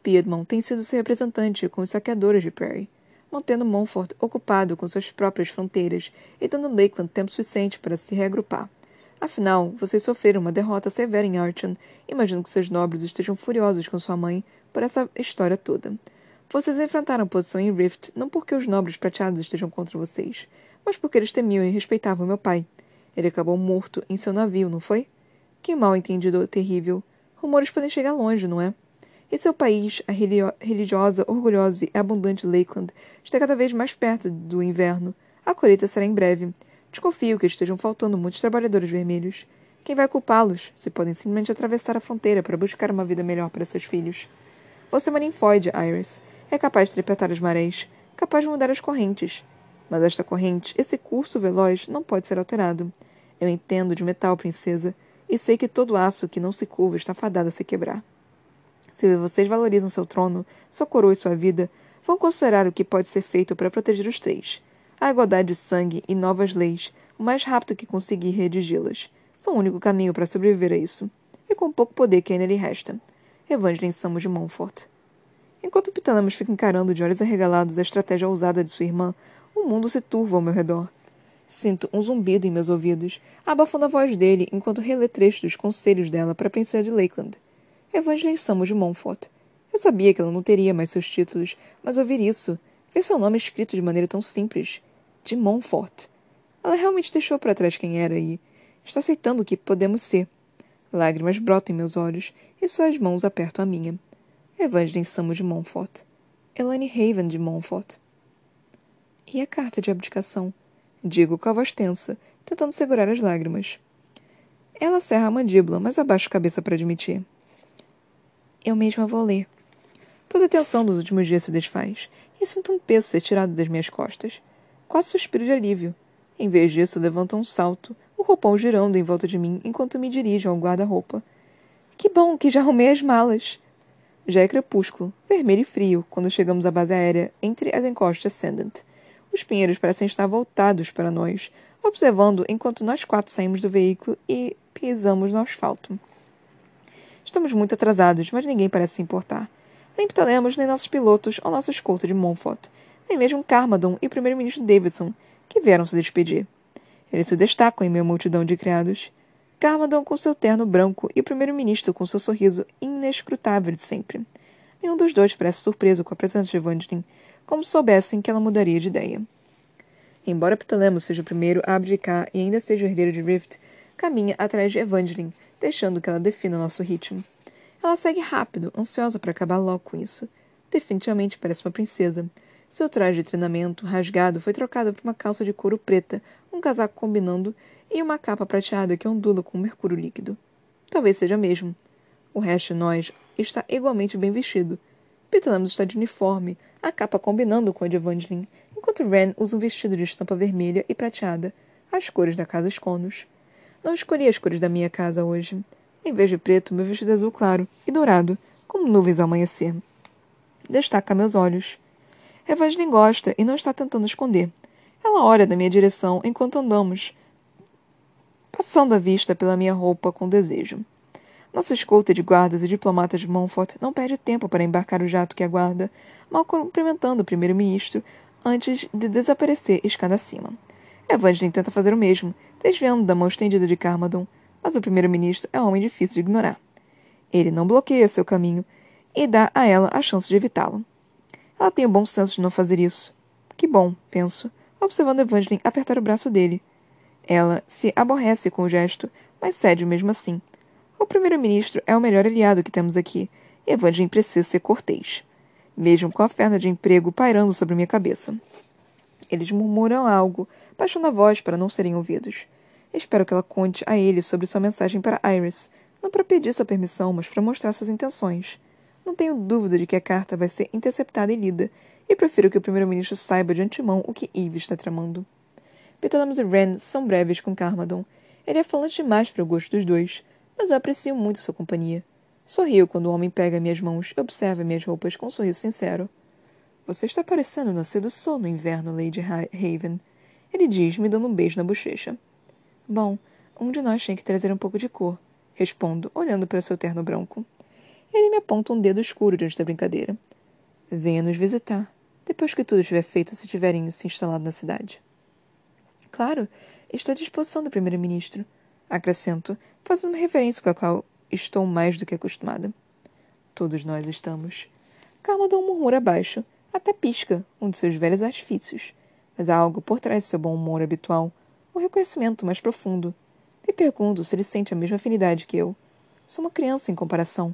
Piedmont tem sido seu representante com os saqueadores de Perry, mantendo Montfort ocupado com suas próprias fronteiras e dando Lakeland tempo suficiente para se reagrupar. Afinal, vocês sofreram uma derrota severa em Archon. Imagino que seus nobres estejam furiosos com sua mãe por essa história toda. Vocês enfrentaram a posição em Rift não porque os nobres prateados estejam contra vocês, mas porque eles temiam e respeitavam meu pai. Ele acabou morto em seu navio, não foi? Que mal entendido terrível. Rumores podem chegar longe, não é? E seu país, a religiosa, orgulhosa e abundante Lakeland, está cada vez mais perto do inverno. A colheita será em breve. Desconfio que estejam faltando muitos trabalhadores vermelhos. Quem vai culpá-los, se podem simplesmente atravessar a fronteira para buscar uma vida melhor para seus filhos? Você é maninfoide, Iris. É capaz de tripetar as marés, capaz de mudar as correntes. Mas esta corrente, esse curso veloz, não pode ser alterado. Eu entendo de metal, princesa, e sei que todo aço que não se curva está fadado a se quebrar. Se vocês valorizam seu trono, sua coroa e sua vida, vão considerar o que pode ser feito para proteger os três. A igualdade de sangue e novas leis, o mais rápido que conseguir redigi-las, são o único caminho para sobreviver a isso, e com pouco poder que ainda lhe resta. Evangeline Samos de Montfort. Enquanto Pitalamas fica encarando de olhos arregalados a estratégia ousada de sua irmã, o mundo se turva ao meu redor. Sinto um zumbido em meus ouvidos, abafando a voz dele enquanto relê trechos dos conselhos dela para pensar de Lakeland. Evangeline Samos de Montfort. Eu sabia que ela não teria mais seus títulos, mas ouvir isso, ver seu nome escrito de maneira tão simples, de Montfort. Ela realmente deixou para trás quem era e está aceitando o que podemos ser. Lágrimas brotam em meus olhos e suas mãos apertam a minha. Evangeline Samos de Montfort. Elaine Haven de Montfort. E a carta de abdicação? Digo com a voz tensa, tentando segurar as lágrimas. Ela cerra a mandíbula, mas abaixa a cabeça para admitir. Eu mesma vou ler. Toda a tensão dos últimos dias se desfaz, e sinto um peso ser tirado das minhas costas. Quase suspiro de alívio. Em vez disso, levanto um salto, o roupão girando em volta de mim enquanto me dirijo ao guarda-roupa. Que bom que já arrumei as malas! Já é crepúsculo, vermelho e frio, quando chegamos à base aérea entre as encostas Ascendant. Os pinheiros parecem estar voltados para nós, observando enquanto nós quatro saímos do veículo e pisamos no asfalto. Estamos muito atrasados, mas ninguém parece se importar. Nem Ptolemos, nem nossos pilotos ou nossa escolta de Montfort, nem mesmo Carmadon e o primeiro-ministro Davidson, que vieram se despedir. Eles se destacam em meio à multidão de criados. Carmadon com seu terno branco e o primeiro-ministro com seu sorriso inescrutável de sempre. Nenhum dos dois parece surpreso com a presença de Evangeline, como se soubessem que ela mudaria de ideia. Embora Ptolemos seja o primeiro a abdicar e ainda seja o herdeiro de Rift, caminha atrás de Evangeline, deixando que ela defina nosso ritmo. Ela segue rápido, ansiosa para acabar logo com isso. Definitivamente parece uma princesa. Seu traje de treinamento, rasgado, foi trocado por uma calça de couro preta, um casaco combinando e uma capa prateada que ondula com mercúrio líquido. Talvez seja mesmo. O resto de nós está igualmente bem vestido. Pitalamus está de uniforme, a capa combinando com a de Evangeline, enquanto Ren usa um vestido de estampa vermelha e prateada, as cores da casa Esconos. Não escolhi as cores da minha casa hoje. Em vez de preto, meu vestido é azul claro e dourado, como nuvens ao amanhecer. Destaca meus olhos. Evangeline gosta e não está tentando esconder. Ela olha na minha direção enquanto andamos, passando a vista pela minha roupa com desejo. Nossa escolta de guardas e diplomatas de Montfort não perde tempo para embarcar o jato que aguarda, mal cumprimentando o primeiro-ministro antes de desaparecer escada acima. Evangeline tenta fazer o mesmo, desviando da mão estendida de Carmadon, mas o primeiro-ministro é um homem difícil de ignorar. Ele não bloqueia seu caminho e dá a ela a chance de evitá-lo. Ela tem o bom senso de não fazer isso. Que bom, penso, observando Evangeline apertar o braço dele. Ela se aborrece com o gesto, mas cede mesmo assim. O primeiro-ministro é o melhor aliado que temos aqui, e Evangeline precisa ser cortês. mesmo com a oferta de emprego pairando sobre minha cabeça. Eles murmuram algo, baixando a voz para não serem ouvidos. Espero que ela conte a ele sobre sua mensagem para Iris, não para pedir sua permissão, mas para mostrar suas intenções. Não tenho dúvida de que a carta vai ser interceptada e lida, e prefiro que o primeiro-ministro saiba de antemão o que Eve está tramando. Petalamus e Ren são breves com Carmadon. Ele é falante demais para o gosto dos dois, mas eu aprecio muito sua companhia. Sorrio quando o homem pega minhas mãos e observa minhas roupas com um sorriso sincero. Você está parecendo nascer do sol no inverno, Lady Haven. Ele diz, me dando um beijo na bochecha. Bom, um de nós tem que trazer um pouco de cor, respondo, olhando para seu terno branco. Ele me aponta um dedo escuro diante da brincadeira. Venha nos visitar, depois que tudo estiver feito se tiverem se instalado na cidade. Claro, estou à disposição do primeiro-ministro, acrescento, fazendo referência com a qual estou mais do que acostumada. Todos nós estamos. Carma dá um murmúrio abaixo, até pisca, um de seus velhos artifícios. Mas há algo por trás de seu bom humor habitual, um reconhecimento mais profundo. Me pergunto se ele sente a mesma afinidade que eu. Sou uma criança em comparação.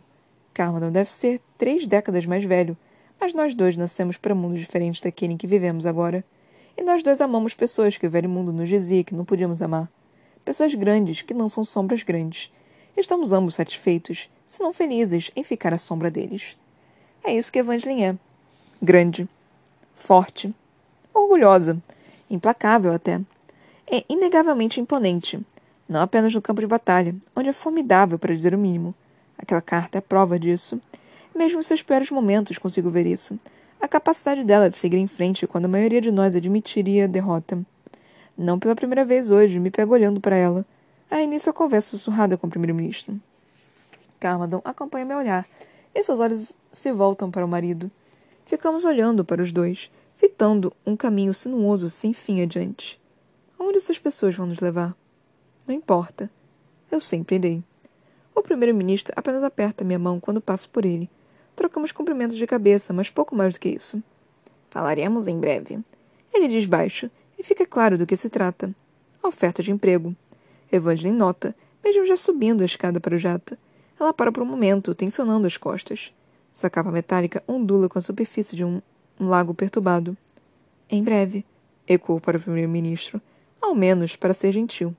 Carmadon deve ser três décadas mais velho, mas nós dois nascemos para mundos diferentes daquele em que vivemos agora. E nós dois amamos pessoas que o velho mundo nos dizia que não podíamos amar. Pessoas grandes que não são sombras grandes. Estamos ambos satisfeitos, se não felizes, em ficar à sombra deles. É isso que Evangeline é. Grande. Forte. Orgulhosa. Implacável até. É inegavelmente imponente. Não apenas no campo de batalha, onde é formidável para dizer o mínimo. Aquela carta é prova disso. Mesmo em seus piores momentos consigo ver isso a capacidade dela de seguir em frente quando a maioria de nós admitiria a derrota. Não pela primeira vez hoje, me pego olhando para ela. Aí nisso a conversa sussurrada com o primeiro-ministro. Carmadon acompanha meu olhar, e seus olhos se voltam para o marido. Ficamos olhando para os dois, fitando um caminho sinuoso sem fim adiante. Aonde essas pessoas vão nos levar? Não importa. Eu sempre irei. O primeiro-ministro apenas aperta minha mão quando passo por ele Trocamos cumprimentos de cabeça, mas pouco mais do que isso. Falaremos em breve. Ele diz baixo, e fica claro do que se trata. A oferta de emprego. Evangeline nota, mesmo já subindo a escada para o jato. Ela para por um momento, tensionando as costas. Sua capa metálica ondula com a superfície de um, um lago perturbado. Em breve, ecoou para o primeiro-ministro, ao menos para ser gentil.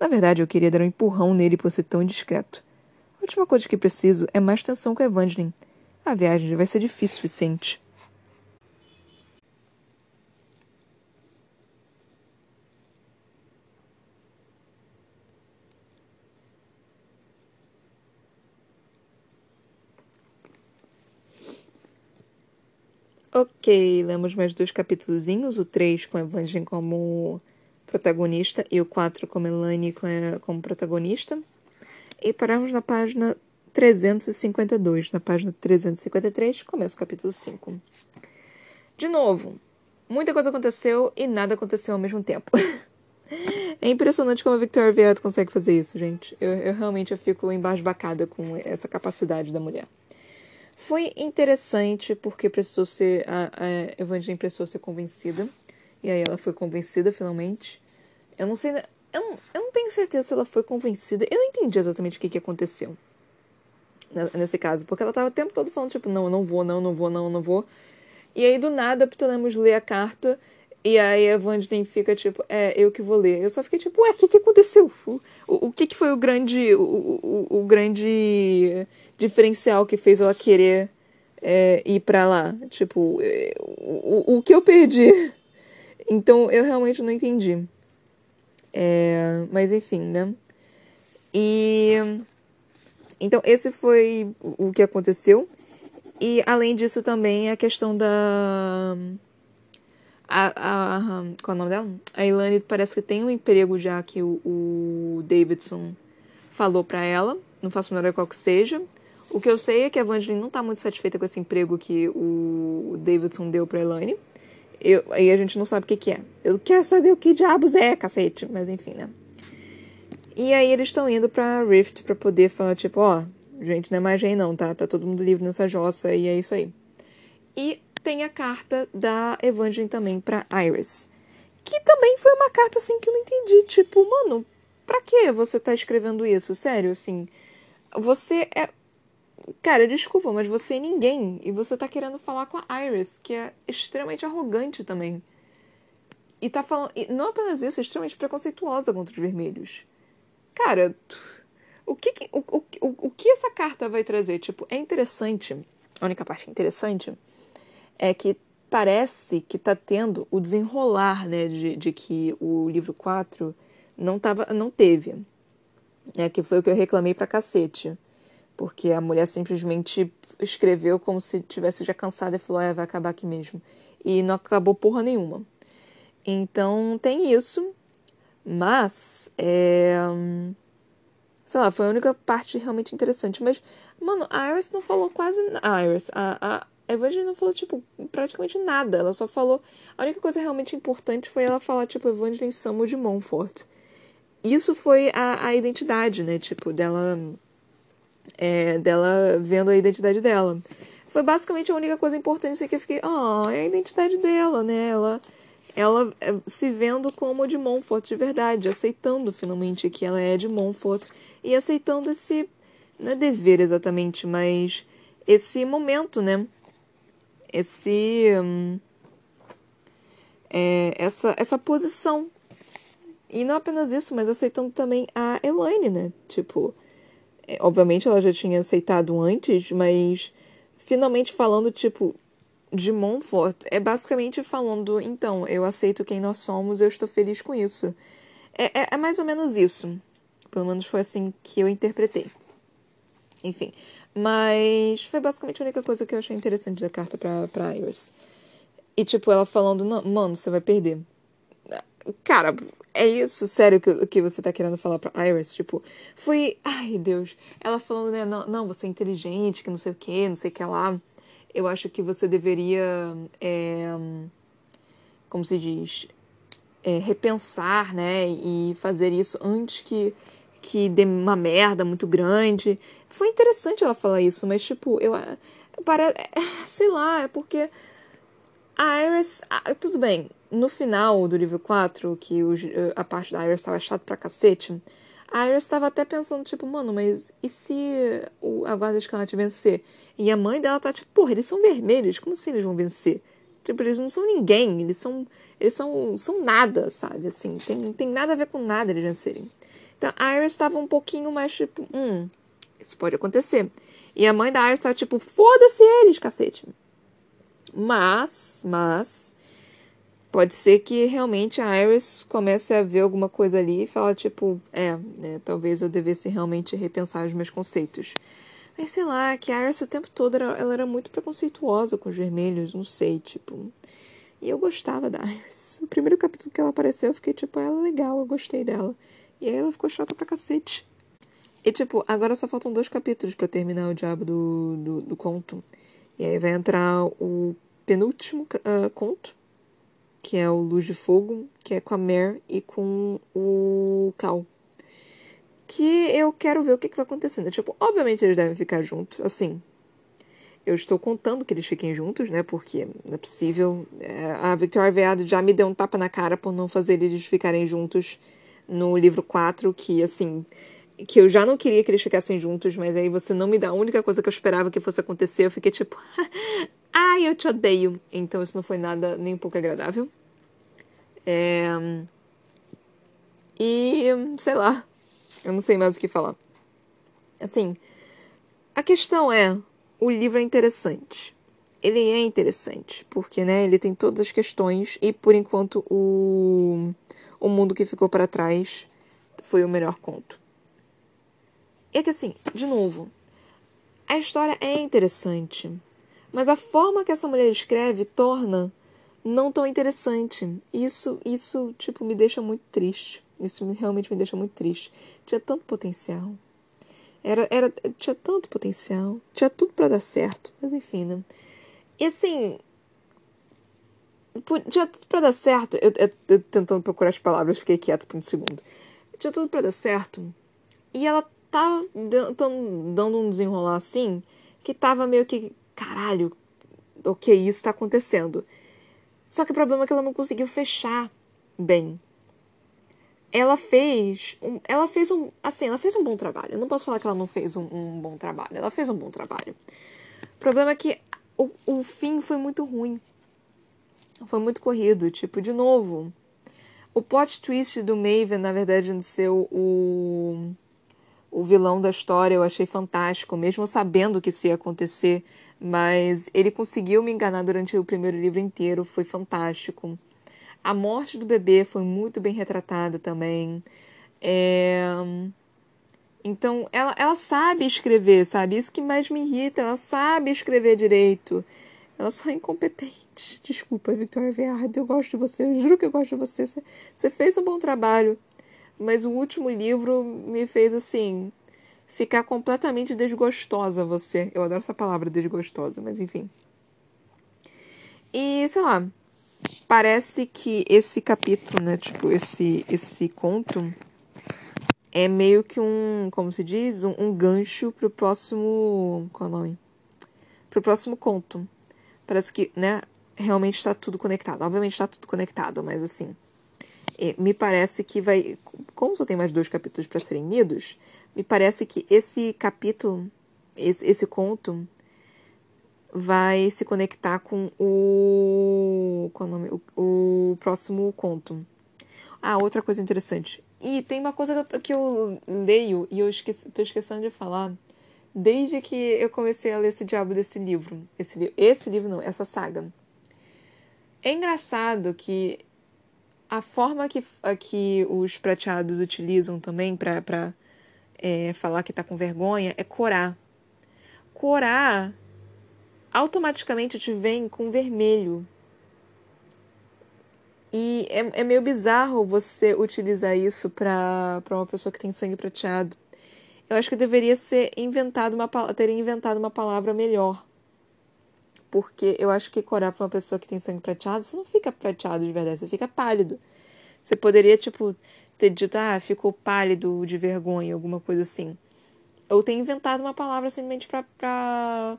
Na verdade, eu queria dar um empurrão nele por ser tão indiscreto. A última coisa que preciso é mais tensão com Evangeline a viagem vai ser difícil o suficiente. Ok, lemos mais dois capítulozinhos, o 3 com Evangeline como protagonista e o 4 com Melanie como protagonista. E paramos na página 352. Na página 353, começa o capítulo 5. De novo, muita coisa aconteceu e nada aconteceu ao mesmo tempo. (laughs) é impressionante como a Victoria Vieira consegue fazer isso, gente. Eu, eu realmente eu fico embasbacada com essa capacidade da mulher. Foi interessante porque precisou ser. A, a Evangeline precisou ser convencida. E aí ela foi convencida finalmente. Eu não sei. Eu não, eu não tenho certeza se ela foi convencida. Eu não entendi exatamente o que, que aconteceu nesse caso, porque ela tava o tempo todo falando, tipo, não, eu não vou, não, não vou, não, não vou. E aí, do nada, Ptolemos lê a carta, e aí a Evangeline fica, tipo, é, eu que vou ler. Eu só fiquei, tipo, ué, o que que aconteceu? O, o, o que que foi o grande, o, o, o grande diferencial que fez ela querer é, ir para lá? Tipo, é, o, o que eu perdi? Então, eu realmente não entendi. É, mas enfim, né? E então, esse foi o que aconteceu. E, além disso, também a questão da. A, a, qual é o nome dela? A Ilane parece que tem um emprego já que o, o Davidson falou para ela. Não faço menor qual que seja. O que eu sei é que a Evangeline não tá muito satisfeita com esse emprego que o Davidson deu pra Elaine. Eu, aí a gente não sabe o que, que é. Eu quero saber o que diabos é, cacete. Mas enfim, né? E aí eles estão indo pra Rift pra poder falar, tipo, ó, oh, gente, não é mais não, tá? Tá todo mundo livre nessa jossa e é isso aí. E tem a carta da Evangeline também pra Iris. Que também foi uma carta, assim, que eu não entendi. Tipo, mano, pra que você tá escrevendo isso? Sério, assim. Você é. cara, desculpa, mas você é ninguém. E você tá querendo falar com a Iris, que é extremamente arrogante também. E tá falando. E não apenas isso, é extremamente preconceituosa contra os vermelhos. Cara, o que, o, o, o, que essa carta vai trazer? Tipo, é interessante. A única parte interessante é que parece que tá tendo o desenrolar, né, de, de que o livro 4 não, tava, não teve. É, que foi o que eu reclamei pra cacete. Porque a mulher simplesmente escreveu como se tivesse já cansada e falou: é, vai acabar aqui mesmo. E não acabou porra nenhuma. Então tem isso. Mas, é. Sei lá, foi a única parte realmente interessante. Mas, mano, a Iris não falou quase. A Iris, a, a Evangeline não falou, tipo, praticamente nada. Ela só falou. A única coisa realmente importante foi ela falar, tipo, Evangeline Samuel de Montfort. Isso foi a, a identidade, né? Tipo, dela é, dela vendo a identidade dela. Foi basicamente a única coisa importante assim, que eu fiquei, ah, oh, é a identidade dela, né? Ela, ela é, se vendo como de Montfort de verdade, aceitando finalmente que ela é de Montfort e aceitando esse, não é dever exatamente, mas esse momento, né? Esse. Hum, é, essa, essa posição. E não apenas isso, mas aceitando também a Elaine, né? Tipo, é, obviamente ela já tinha aceitado antes, mas finalmente falando, tipo, de Montfort, é basicamente falando, então, eu aceito quem nós somos, eu estou feliz com isso. É, é, é mais ou menos isso. Pelo menos foi assim que eu interpretei. Enfim. Mas foi basicamente a única coisa que eu achei interessante da carta pra, pra Iris. E, tipo, ela falando, mano, você vai perder. Cara, é isso, sério, que, que você tá querendo falar pra Iris? Tipo, foi. Ai, Deus. Ela falando, né? Não, não, você é inteligente, que não sei o que, não sei o que lá. Eu acho que você deveria. É, como se diz? É, repensar, né? E fazer isso antes que, que dê uma merda muito grande. Foi interessante ela falar isso, mas, tipo, eu. Para, (laughs) sei lá, é porque. A Iris. Tudo bem, no final do livro 4, que o, a parte da Iris estava chata pra cacete, a Iris estava até pensando, tipo, mano, mas e se o, a Guarda Escarlate vencer? E a mãe dela tá tipo, porra, eles são vermelhos, como assim eles vão vencer? Tipo, eles não são ninguém, eles são. Eles são, são nada, sabe? Assim, tem, tem nada a ver com nada eles vencerem. Então a Iris estava um pouquinho mais tipo, hum, isso pode acontecer. E a mãe da Iris estava tipo, foda-se eles, cacete. Mas, mas, pode ser que realmente a Iris comece a ver alguma coisa ali e fala, tipo, é, né, talvez eu devesse realmente repensar os meus conceitos. Mas sei lá, que a Iris o tempo todo era, ela era muito preconceituosa com os vermelhos, não sei, tipo. E eu gostava da Iris. O primeiro capítulo que ela apareceu, eu fiquei tipo, ela é legal, eu gostei dela. E aí ela ficou chata pra cacete. E tipo, agora só faltam dois capítulos para terminar o diabo do, do, do, conto. E aí vai entrar o penúltimo uh, conto, que é o Luz de Fogo, que é com a Mer e com o Cal. Que eu quero ver o que, que vai acontecendo. Tipo, obviamente eles devem ficar juntos, assim. Eu estou contando que eles fiquem juntos, né? Porque não é possível. É, a Victoria Veado já me deu um tapa na cara por não fazer eles ficarem juntos no livro 4, que assim. Que eu já não queria que eles ficassem juntos, mas aí você não me dá a única coisa que eu esperava que fosse acontecer. Eu fiquei tipo, (laughs) ai, eu te odeio. Então isso não foi nada nem um pouco agradável. É... E, sei lá, eu não sei mais o que falar. Assim, a questão é, o livro é interessante. Ele é interessante, porque, né, ele tem todas as questões e, por enquanto, o, o mundo que ficou para trás foi o melhor conto. É que, assim, de novo, a história é interessante, mas a forma que essa mulher escreve torna não tão interessante. Isso, isso, tipo, me deixa muito triste. Isso realmente me deixa muito triste. Tinha tanto potencial. Era, era, tinha tanto potencial. Tinha tudo para dar certo. Mas enfim, né? E assim. Tinha tudo para dar certo. Eu, eu, eu, tentando procurar as palavras, fiquei quieto por um segundo. Tinha tudo para dar certo. E ela tava dando um desenrolar assim que tava meio que. Caralho, ok, isso tá acontecendo. Só que o problema é que ela não conseguiu fechar bem. ela fez. Um, ela fez um. Assim, ela fez um bom trabalho. Eu não posso falar que ela não fez um, um bom trabalho. Ela fez um bom trabalho. O problema é que o, o fim foi muito ruim. Foi muito corrido. Tipo, de novo. O plot twist do Maven, na verdade, de ser o, o vilão da história, eu achei fantástico, mesmo sabendo que isso ia acontecer. Mas ele conseguiu me enganar durante o primeiro livro inteiro, foi fantástico. A morte do bebê foi muito bem retratada também. É... Então, ela, ela sabe escrever, sabe? Isso que mais me irrita, ela sabe escrever direito. Ela só é incompetente. (laughs) Desculpa, Victoria Verde, eu gosto de você, eu juro que eu gosto de você. Você fez um bom trabalho. Mas o último livro me fez, assim, ficar completamente desgostosa você. Eu adoro essa palavra, desgostosa, mas enfim. E, sei lá, parece que esse capítulo, né, tipo, esse, esse conto é meio que um, como se diz, um, um gancho pro próximo, qual é o nome? Pro próximo conto. Parece que, né, realmente está tudo conectado. Obviamente está tudo conectado, mas assim, é, me parece que vai, como só tem mais dois capítulos para serem lidos, me parece que esse capítulo, esse, esse conto, vai se conectar com o. Qual é o nome? O, o próximo conto. Ah, outra coisa interessante. E tem uma coisa que eu, que eu leio e eu esqueci, tô esquecendo de falar. Desde que eu comecei a ler esse diabo desse livro. Esse, esse livro não, essa saga. É engraçado que a forma que, que os prateados utilizam também para é, falar que tá com vergonha é corar. Corar automaticamente te vem com vermelho. E é, é meio bizarro você utilizar isso para uma pessoa que tem sangue prateado. Eu acho que deveria ser inventado uma teria inventado uma palavra melhor. Porque eu acho que corar para uma pessoa que tem sangue prateado, você não fica prateado de verdade, você fica pálido. Você poderia, tipo, ter dito, ah, ficou pálido de vergonha, alguma coisa assim. Ou ter inventado uma palavra simplesmente pra, pra,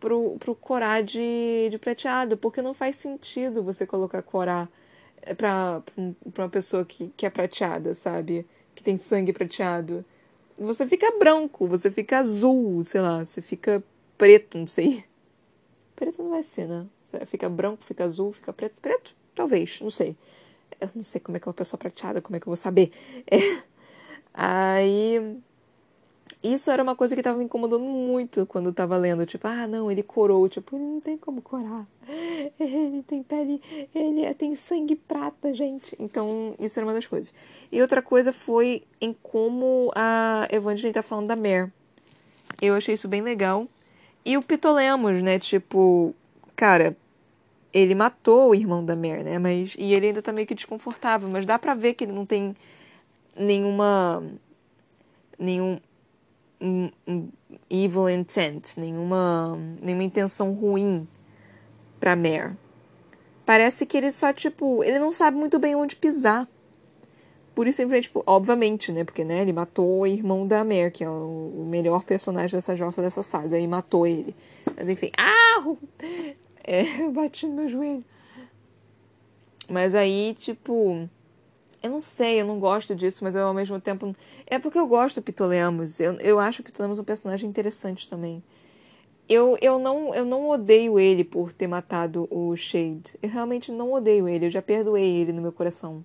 pro, pro corar de, de prateado, porque não faz sentido você colocar corar eh, pra, pra uma pessoa que, que é prateada, sabe? Que tem sangue prateado. Você fica branco, você fica azul, sei lá, você fica preto, não sei. Preto não vai ser, né? Fica branco, fica azul, fica preto. Preto? Talvez, não sei. Eu não sei como é que é uma pessoa prateada, como é que eu vou saber. (laughs) É. Aí. Isso era uma coisa que estava me incomodando muito quando tava lendo. Tipo, ah, não, ele corou. Tipo, ele não tem como corar. (laughs) Ele tem pele. Ele é, tem sangue prata, gente. Então, isso era uma das coisas. E outra coisa foi em como a Evangeline tá falando da Mer. Eu achei isso bem legal. E o Pitolemos, né? Tipo, cara, ele matou o irmão da Mare, né? Mas, e ele ainda tá meio que desconfortável, mas dá pra ver que ele não tem nenhuma. nenhum. Um, um evil intent, nenhuma, nenhuma intenção ruim pra Mare. Parece que ele só, tipo, ele não sabe muito bem onde pisar. Por isso, simplesmente, tipo, obviamente, né? Porque, né, ele matou o irmão da Mare, que é o melhor personagem dessa jossa dessa saga, e matou ele. Mas enfim, ah! É, (laughs) bati no meu joelho. Mas aí, tipo. Eu não sei, eu não gosto disso, mas eu ao mesmo tempo. É porque eu gosto do Pitolemos. Eu, eu acho o Pitolemos um personagem interessante também. Eu, eu, não, eu não odeio ele por ter matado o Shade. Eu realmente não odeio ele, eu já perdoei ele no meu coração.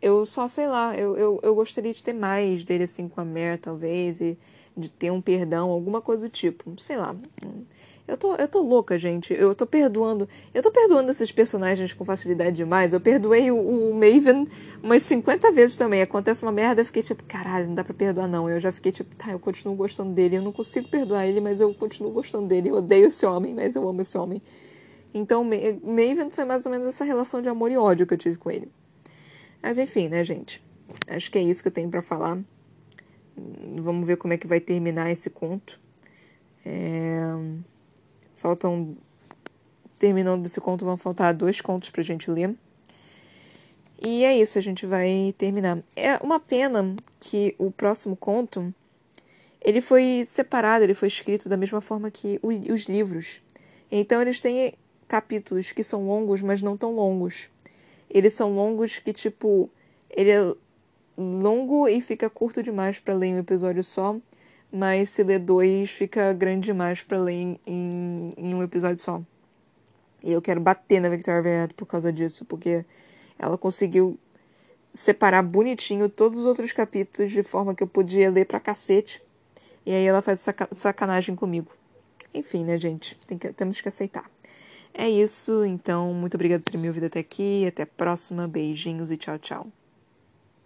Eu só, sei lá, eu, eu, eu gostaria de ter mais dele assim com a Mare, talvez, e de ter um perdão, alguma coisa do tipo. Sei lá. Eu tô, eu tô louca, gente. Eu tô perdoando. Eu tô perdoando esses personagens com facilidade demais. Eu perdoei o, o Maven umas 50 vezes também. Acontece uma merda, eu fiquei tipo, caralho, não dá pra perdoar não. Eu já fiquei tipo, tá, eu continuo gostando dele. Eu não consigo perdoar ele, mas eu continuo gostando dele. Eu odeio esse homem, mas eu amo esse homem. Então, Maven foi mais ou menos essa relação de amor e ódio que eu tive com ele. Mas enfim, né, gente? Acho que é isso que eu tenho para falar. Vamos ver como é que vai terminar esse conto. É... Faltam. Terminando desse conto, vão faltar dois contos pra gente ler. E é isso, a gente vai terminar. É uma pena que o próximo conto ele foi separado, ele foi escrito da mesma forma que os livros. Então eles têm capítulos que são longos, mas não tão longos. Eles são longos que, tipo, ele é longo e fica curto demais para ler em um episódio só, mas se ler dois fica grande demais para ler em, em, um episódio só. E eu quero bater na Victoria Aveyard por causa disso, porque ela conseguiu separar bonitinho todos os outros capítulos de forma que eu podia ler pra cacete. E aí ela faz saca sacanagem comigo. Enfim, né, gente? Que, temos que aceitar. É isso, então, muito obrigada por ter me ouvido até aqui. Até a próxima. Beijinhos e tchau, tchau.